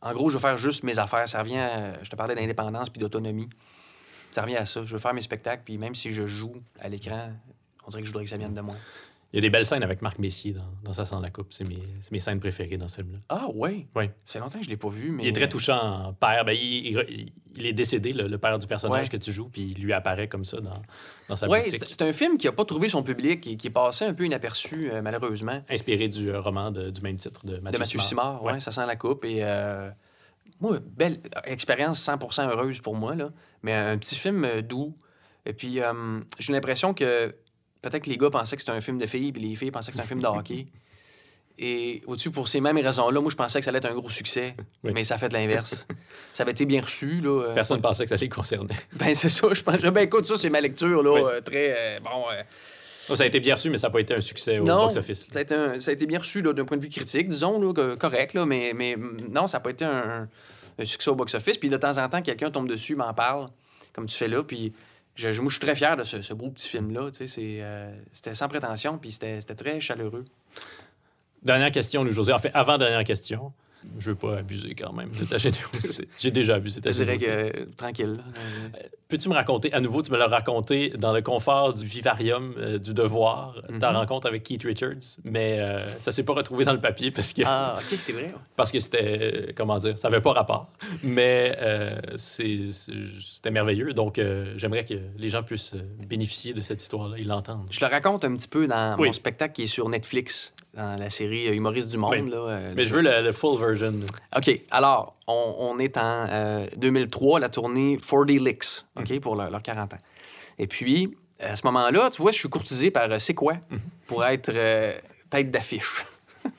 en gros, je vais faire juste mes affaires. Ça revient, je te parlais d'indépendance puis d'autonomie. Ça revient à ça. Je veux faire mes spectacles, puis même si je joue à l'écran, on dirait que je voudrais que ça vienne de moi. Il y a des belles scènes avec Marc Messier dans, dans Ça sent la coupe. C'est mes, mes scènes préférées dans ce film-là. Ah, ouais? Oui. Ça fait longtemps que je l'ai pas vu, mais. Il est très touchant père. Ben, il, il- il est décédé, le, le père du personnage Ouais. que tu joues, puis il lui apparaît comme ça dans, dans sa Oui, boutique. c'est c'est un film qui a pas trouvé son public et qui est passé un peu inaperçu, euh, malheureusement. Inspiré du euh, roman de- du même titre de Mathieu, de Mathieu Simard, Ouais. ouais, ça sent la coupe. Et euh, moi, belle expérience 100% heureuse pour moi, là. Mais un petit film euh, doux. Et puis, euh, j'ai l'impression que peut-être que les gars pensaient que c'était un film de filles, puis les filles pensaient que c'était un film de hockey. Et au-dessus, pour ces mêmes raisons-là, moi, je pensais que ça allait être un gros succès. Oui. Mais ça a fait de l'inverse. ça avait été bien reçu, là. euh, Personne ne pensait que ça les concernait. Ben, c'est ça, je pense. Ben, écoute, ça, c'est ma lecture, là, Oui. euh, très. euh, bon. Ça a été bien reçu, mais ça n'a pas été un succès au box-office. Ça a, été un- ça a été bien reçu là, d'un point de vue critique, disons, là, correct, là, mais, mais mm, non, ça n'a pas été un, un succès au box-office. Puis de temps en temps, quelqu'un tombe dessus, m'en parle, comme tu fais là. Puis je, je- je suis très fier de ce, ce beau petit film-là. euh, c'était sans prétention, puis c'était, très chaleureux. Dernière question, Louis-José. En fait, avant-dernière question. Je veux pas abuser quand même de ta générosité. J'ai déjà abusé de ta Je dirais que, euh, tranquille. euh, Peux-tu me raconter, à nouveau, tu me l'as raconté dans le confort du vivarium euh, du devoir, ta Mhm. rencontre avec Keith Richards, mais euh, ça s'est pas retrouvé dans le papier parce que Ah, OK, c'est vrai. parce que c'était, comment dire, ça avait pas rapport. Mais c'était merveilleux. Donc, j'aimerais que les gens puissent bénéficier de cette histoire-là, ils l'entendent. Je le raconte un petit peu dans Oui. mon spectacle qui est sur Netflix, dans la série Humoriste du Monde. Oui. Là, euh, Mais je veux le, le full version. OK. Alors, on, on est en euh, 2003, la tournée 40 Licks, OK, pour leur, leurs 40 ans. Et puis, à ce moment-là, tu vois, je suis courtisé par euh, C'est quoi pour être euh, tête d'affiche.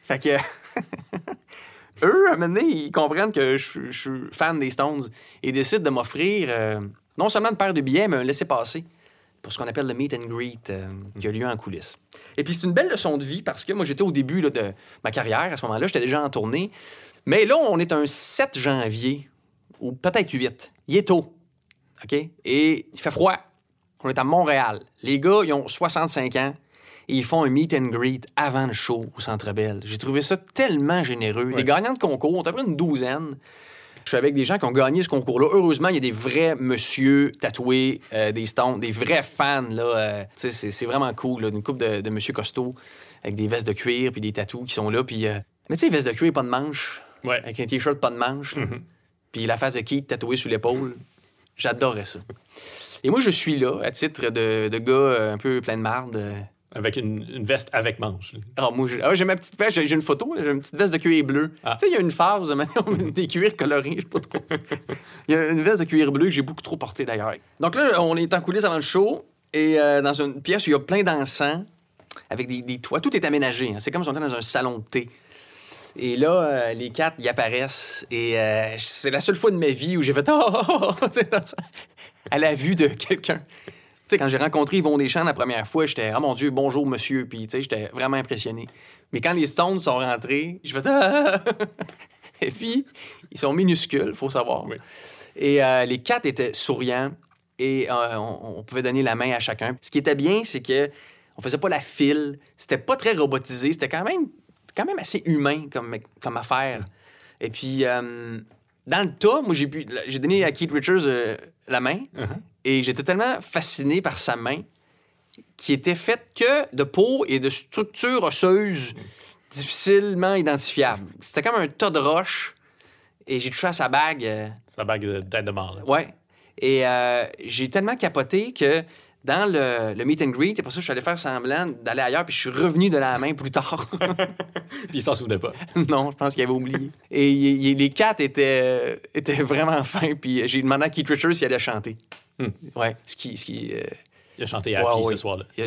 fait que. Eux, à un moment donné, ils comprennent que je, je suis fan des Stones et décident de m'offrir euh, non seulement une paire de billets, mais un laissez-passer pour ce qu'on appelle le meet and greet euh, qui a lieu en coulisses. Et puis, c'est une belle leçon de vie parce que moi, j'étais au début là, de ma carrière. À ce moment-là, j'étais déjà en tournée. Mais là, on est un 7 janvier, ou peut-être 8. Il est tôt. OK? Et il fait froid. On est à Montréal. Les gars, ils ont 65 ans et ils font un meet and greet avant le show au Centre Bell. J'ai trouvé ça tellement généreux. Les gagnants de concours, on peu près une douzaine. Je suis avec des gens qui ont gagné ce concours-là. Heureusement, il y a des vrais monsieur tatoués, euh, des stones, des vrais fans. Là, euh, c'est, vraiment cool. Là, une couple de, de monsieur costauds avec des vestes de cuir puis des tatous qui sont là. Puis, euh, Mais tu sais, vestes de cuir, pas de manches, Ouais. avec un t-shirt, pas de manches, là. Mhm. puis la face de Keith tatouée sur l'épaule. J'adorais ça. Et moi, je suis là à titre de, de gars un peu plein de marde. Avec une, une veste avec manche. alors, moi, j'ai ah, j'ai ma petite veste, j'ai une photo, j'ai une petite veste de cuir bleu. Ah. Tu sais, il y a une phase, on met des cuirs colorés, je sais pas trop. Il y a une veste de cuir bleu que j'ai beaucoup trop portée d'ailleurs. Donc là, on est en coulisses avant le show et euh, dans une pièce où il y a plein d'encens avec des, des toits. Tout est aménagé. hein. C'est comme si on était dans un salon de thé. Et là, euh, les quatre, ils apparaissent. Et euh, c'est la seule fois de ma vie où j'ai fait Oh! oh, oh, oh dans à la vue de quelqu'un. Sais, quand j'ai rencontré Yvon Deschamps la première fois, j'étais Oh mon Dieu, bonjour monsieur. Puis, tu sais, j'étais vraiment impressionné. Mais quand les Stones sont rentrés, je fais Ah! Et puis, ils sont minuscules, faut savoir. Oui. Et euh, les quatre étaient souriants. et euh, on, on pouvait donner la main à chacun. Ce qui était bien, c'est que on faisait pas la file. C'était pas très robotisé. C'était quand même, quand même assez humain comme, comme affaire. Et puis, euh, dans le tas, moi, j'ai pu- j'ai donné à Keith Richards la main Uh-huh. Et j'étais tellement fasciné par sa main qui était faite que de peau et de structures osseuses difficilement identifiables. C'était comme un tas de roches et j'ai touché à sa bague. euh, la bague de tête de mort. là. Ouais. Et euh, j'ai tellement capoté que dans le, le meet and greet, après ça, je suis allé faire semblant d'aller ailleurs, puis je suis revenu de la main plus tard. Puis il s'en souvenait pas. non, je pense qu'il avait oublié. Et les quatre étaient, étaient vraiment fins, puis j'ai demandé à Keith Richards s'il allait chanter. Hmm. Ouais, ce qui. Ce qui euh, Il a chanté Happy ouais. ce soir-là, Il a,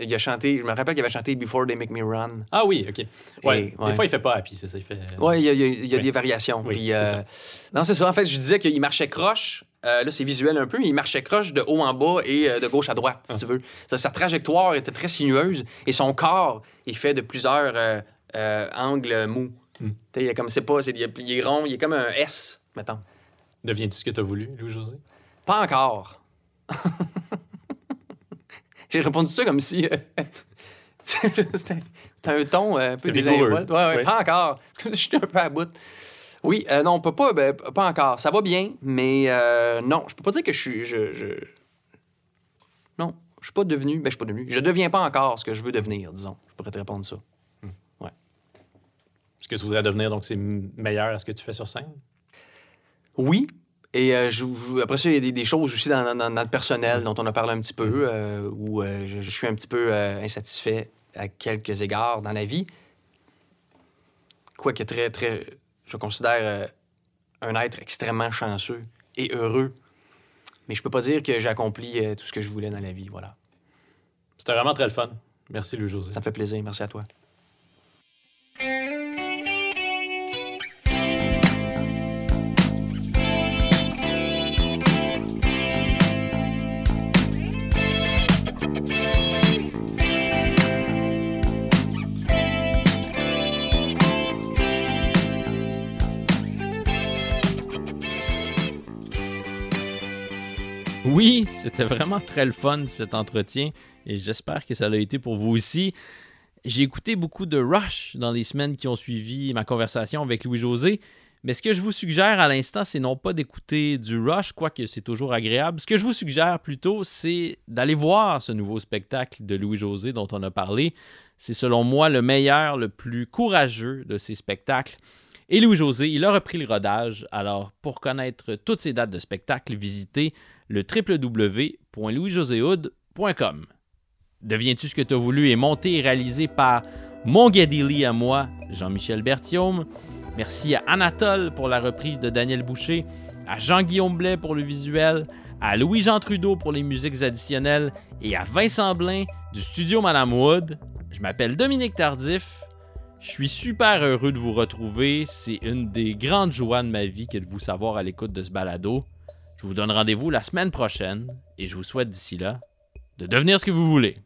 il chanté, je me rappelle qu'il avait chanté Before They Make Me Run. Ah oui, OK. Ouais. Et- ouais. Des fois, il fait pas Happy, c'est ça. Il fait... Ouais, il y a, il y a- Oui. des variations. Oui, Puis, euh, ça. Non, c'est ça. En fait, je disais qu'il marchait croche. Euh, là, c'est visuel un peu, mais il marchait croche de haut en bas et euh, de gauche à droite, Ah. si tu veux. Sa, sa trajectoire était très sinueuse et son corps est fait de plusieurs euh, euh, angles mous. Hmm. Il est comme c'est pas, il, est, il est rond, il est comme un S, mettons. Deviens-tu ce que tu as voulu, Louis-José? Pas encore. J'ai répondu ça comme si euh, c'était, un ton euh, un peu désinvolte. Ouais, ouais, Oui. Pas encore. C'est comme si j'étais un peu à bout. Oui, euh, non, on peut pas, ben, pas encore. Ça va bien, mais euh, non, je peux pas dire que je suis. Je, je- Non, je suis pas devenu. Ben, je suis pas devenu. Je deviens pas encore ce que je veux devenir, disons. Je pourrais te répondre ça. Ce que tu voudrais devenir, donc c'est meilleur à ce que tu fais sur scène? Oui. Et euh, je- je- après ça, il y a des, des choses aussi dans, dans- dans le personnel dont on a parlé un petit peu, euh, où euh, je, je suis un petit peu insatisfait à quelques égards dans la vie. Quoique très, très. Je considère un être extrêmement chanceux et heureux. Mais je peux pas dire que j'ai accompli tout ce que je voulais dans la vie. Voilà. C'était vraiment très le fun. Merci, Louis-José. Ça me fait plaisir. Merci à toi. Oui, c'était vraiment très le fun cet entretien et j'espère que ça l'a été pour vous aussi. J'ai écouté beaucoup de Rush dans les semaines qui ont suivi ma conversation avec Louis-José, mais ce que je vous suggère à l'instant, c'est non pas d'écouter du Rush, quoique c'est toujours agréable. Ce que je vous suggère plutôt, c'est d'aller voir ce nouveau spectacle de Louis-José dont on a parlé. C'est selon moi le meilleur, le plus courageux de ces spectacles. Et Louis-José, il a repris le rodage. Alors, pour connaître toutes ces dates de spectacle, visitez le www.louisjoséhood.com. Deviens-tu ce que tu as voulu est monté et réalisé par mon Gadili à moi, Jean-Michel Berthiaume. Merci à Anatole pour la reprise de Daniel Boucher, à Jean-Guillaume Blais pour le visuel, à Louis-Jean Trudeau pour les musiques additionnelles et à Vincent Blain du studio Madame Wood. Je m'appelle Dominique Tardif. Je suis super heureux de vous retrouver. C'est une des grandes joies de ma vie que de vous savoir à l'écoute de ce balado. Je vous donne rendez-vous la semaine prochaine et je vous souhaite d'ici là de devenir ce que vous voulez.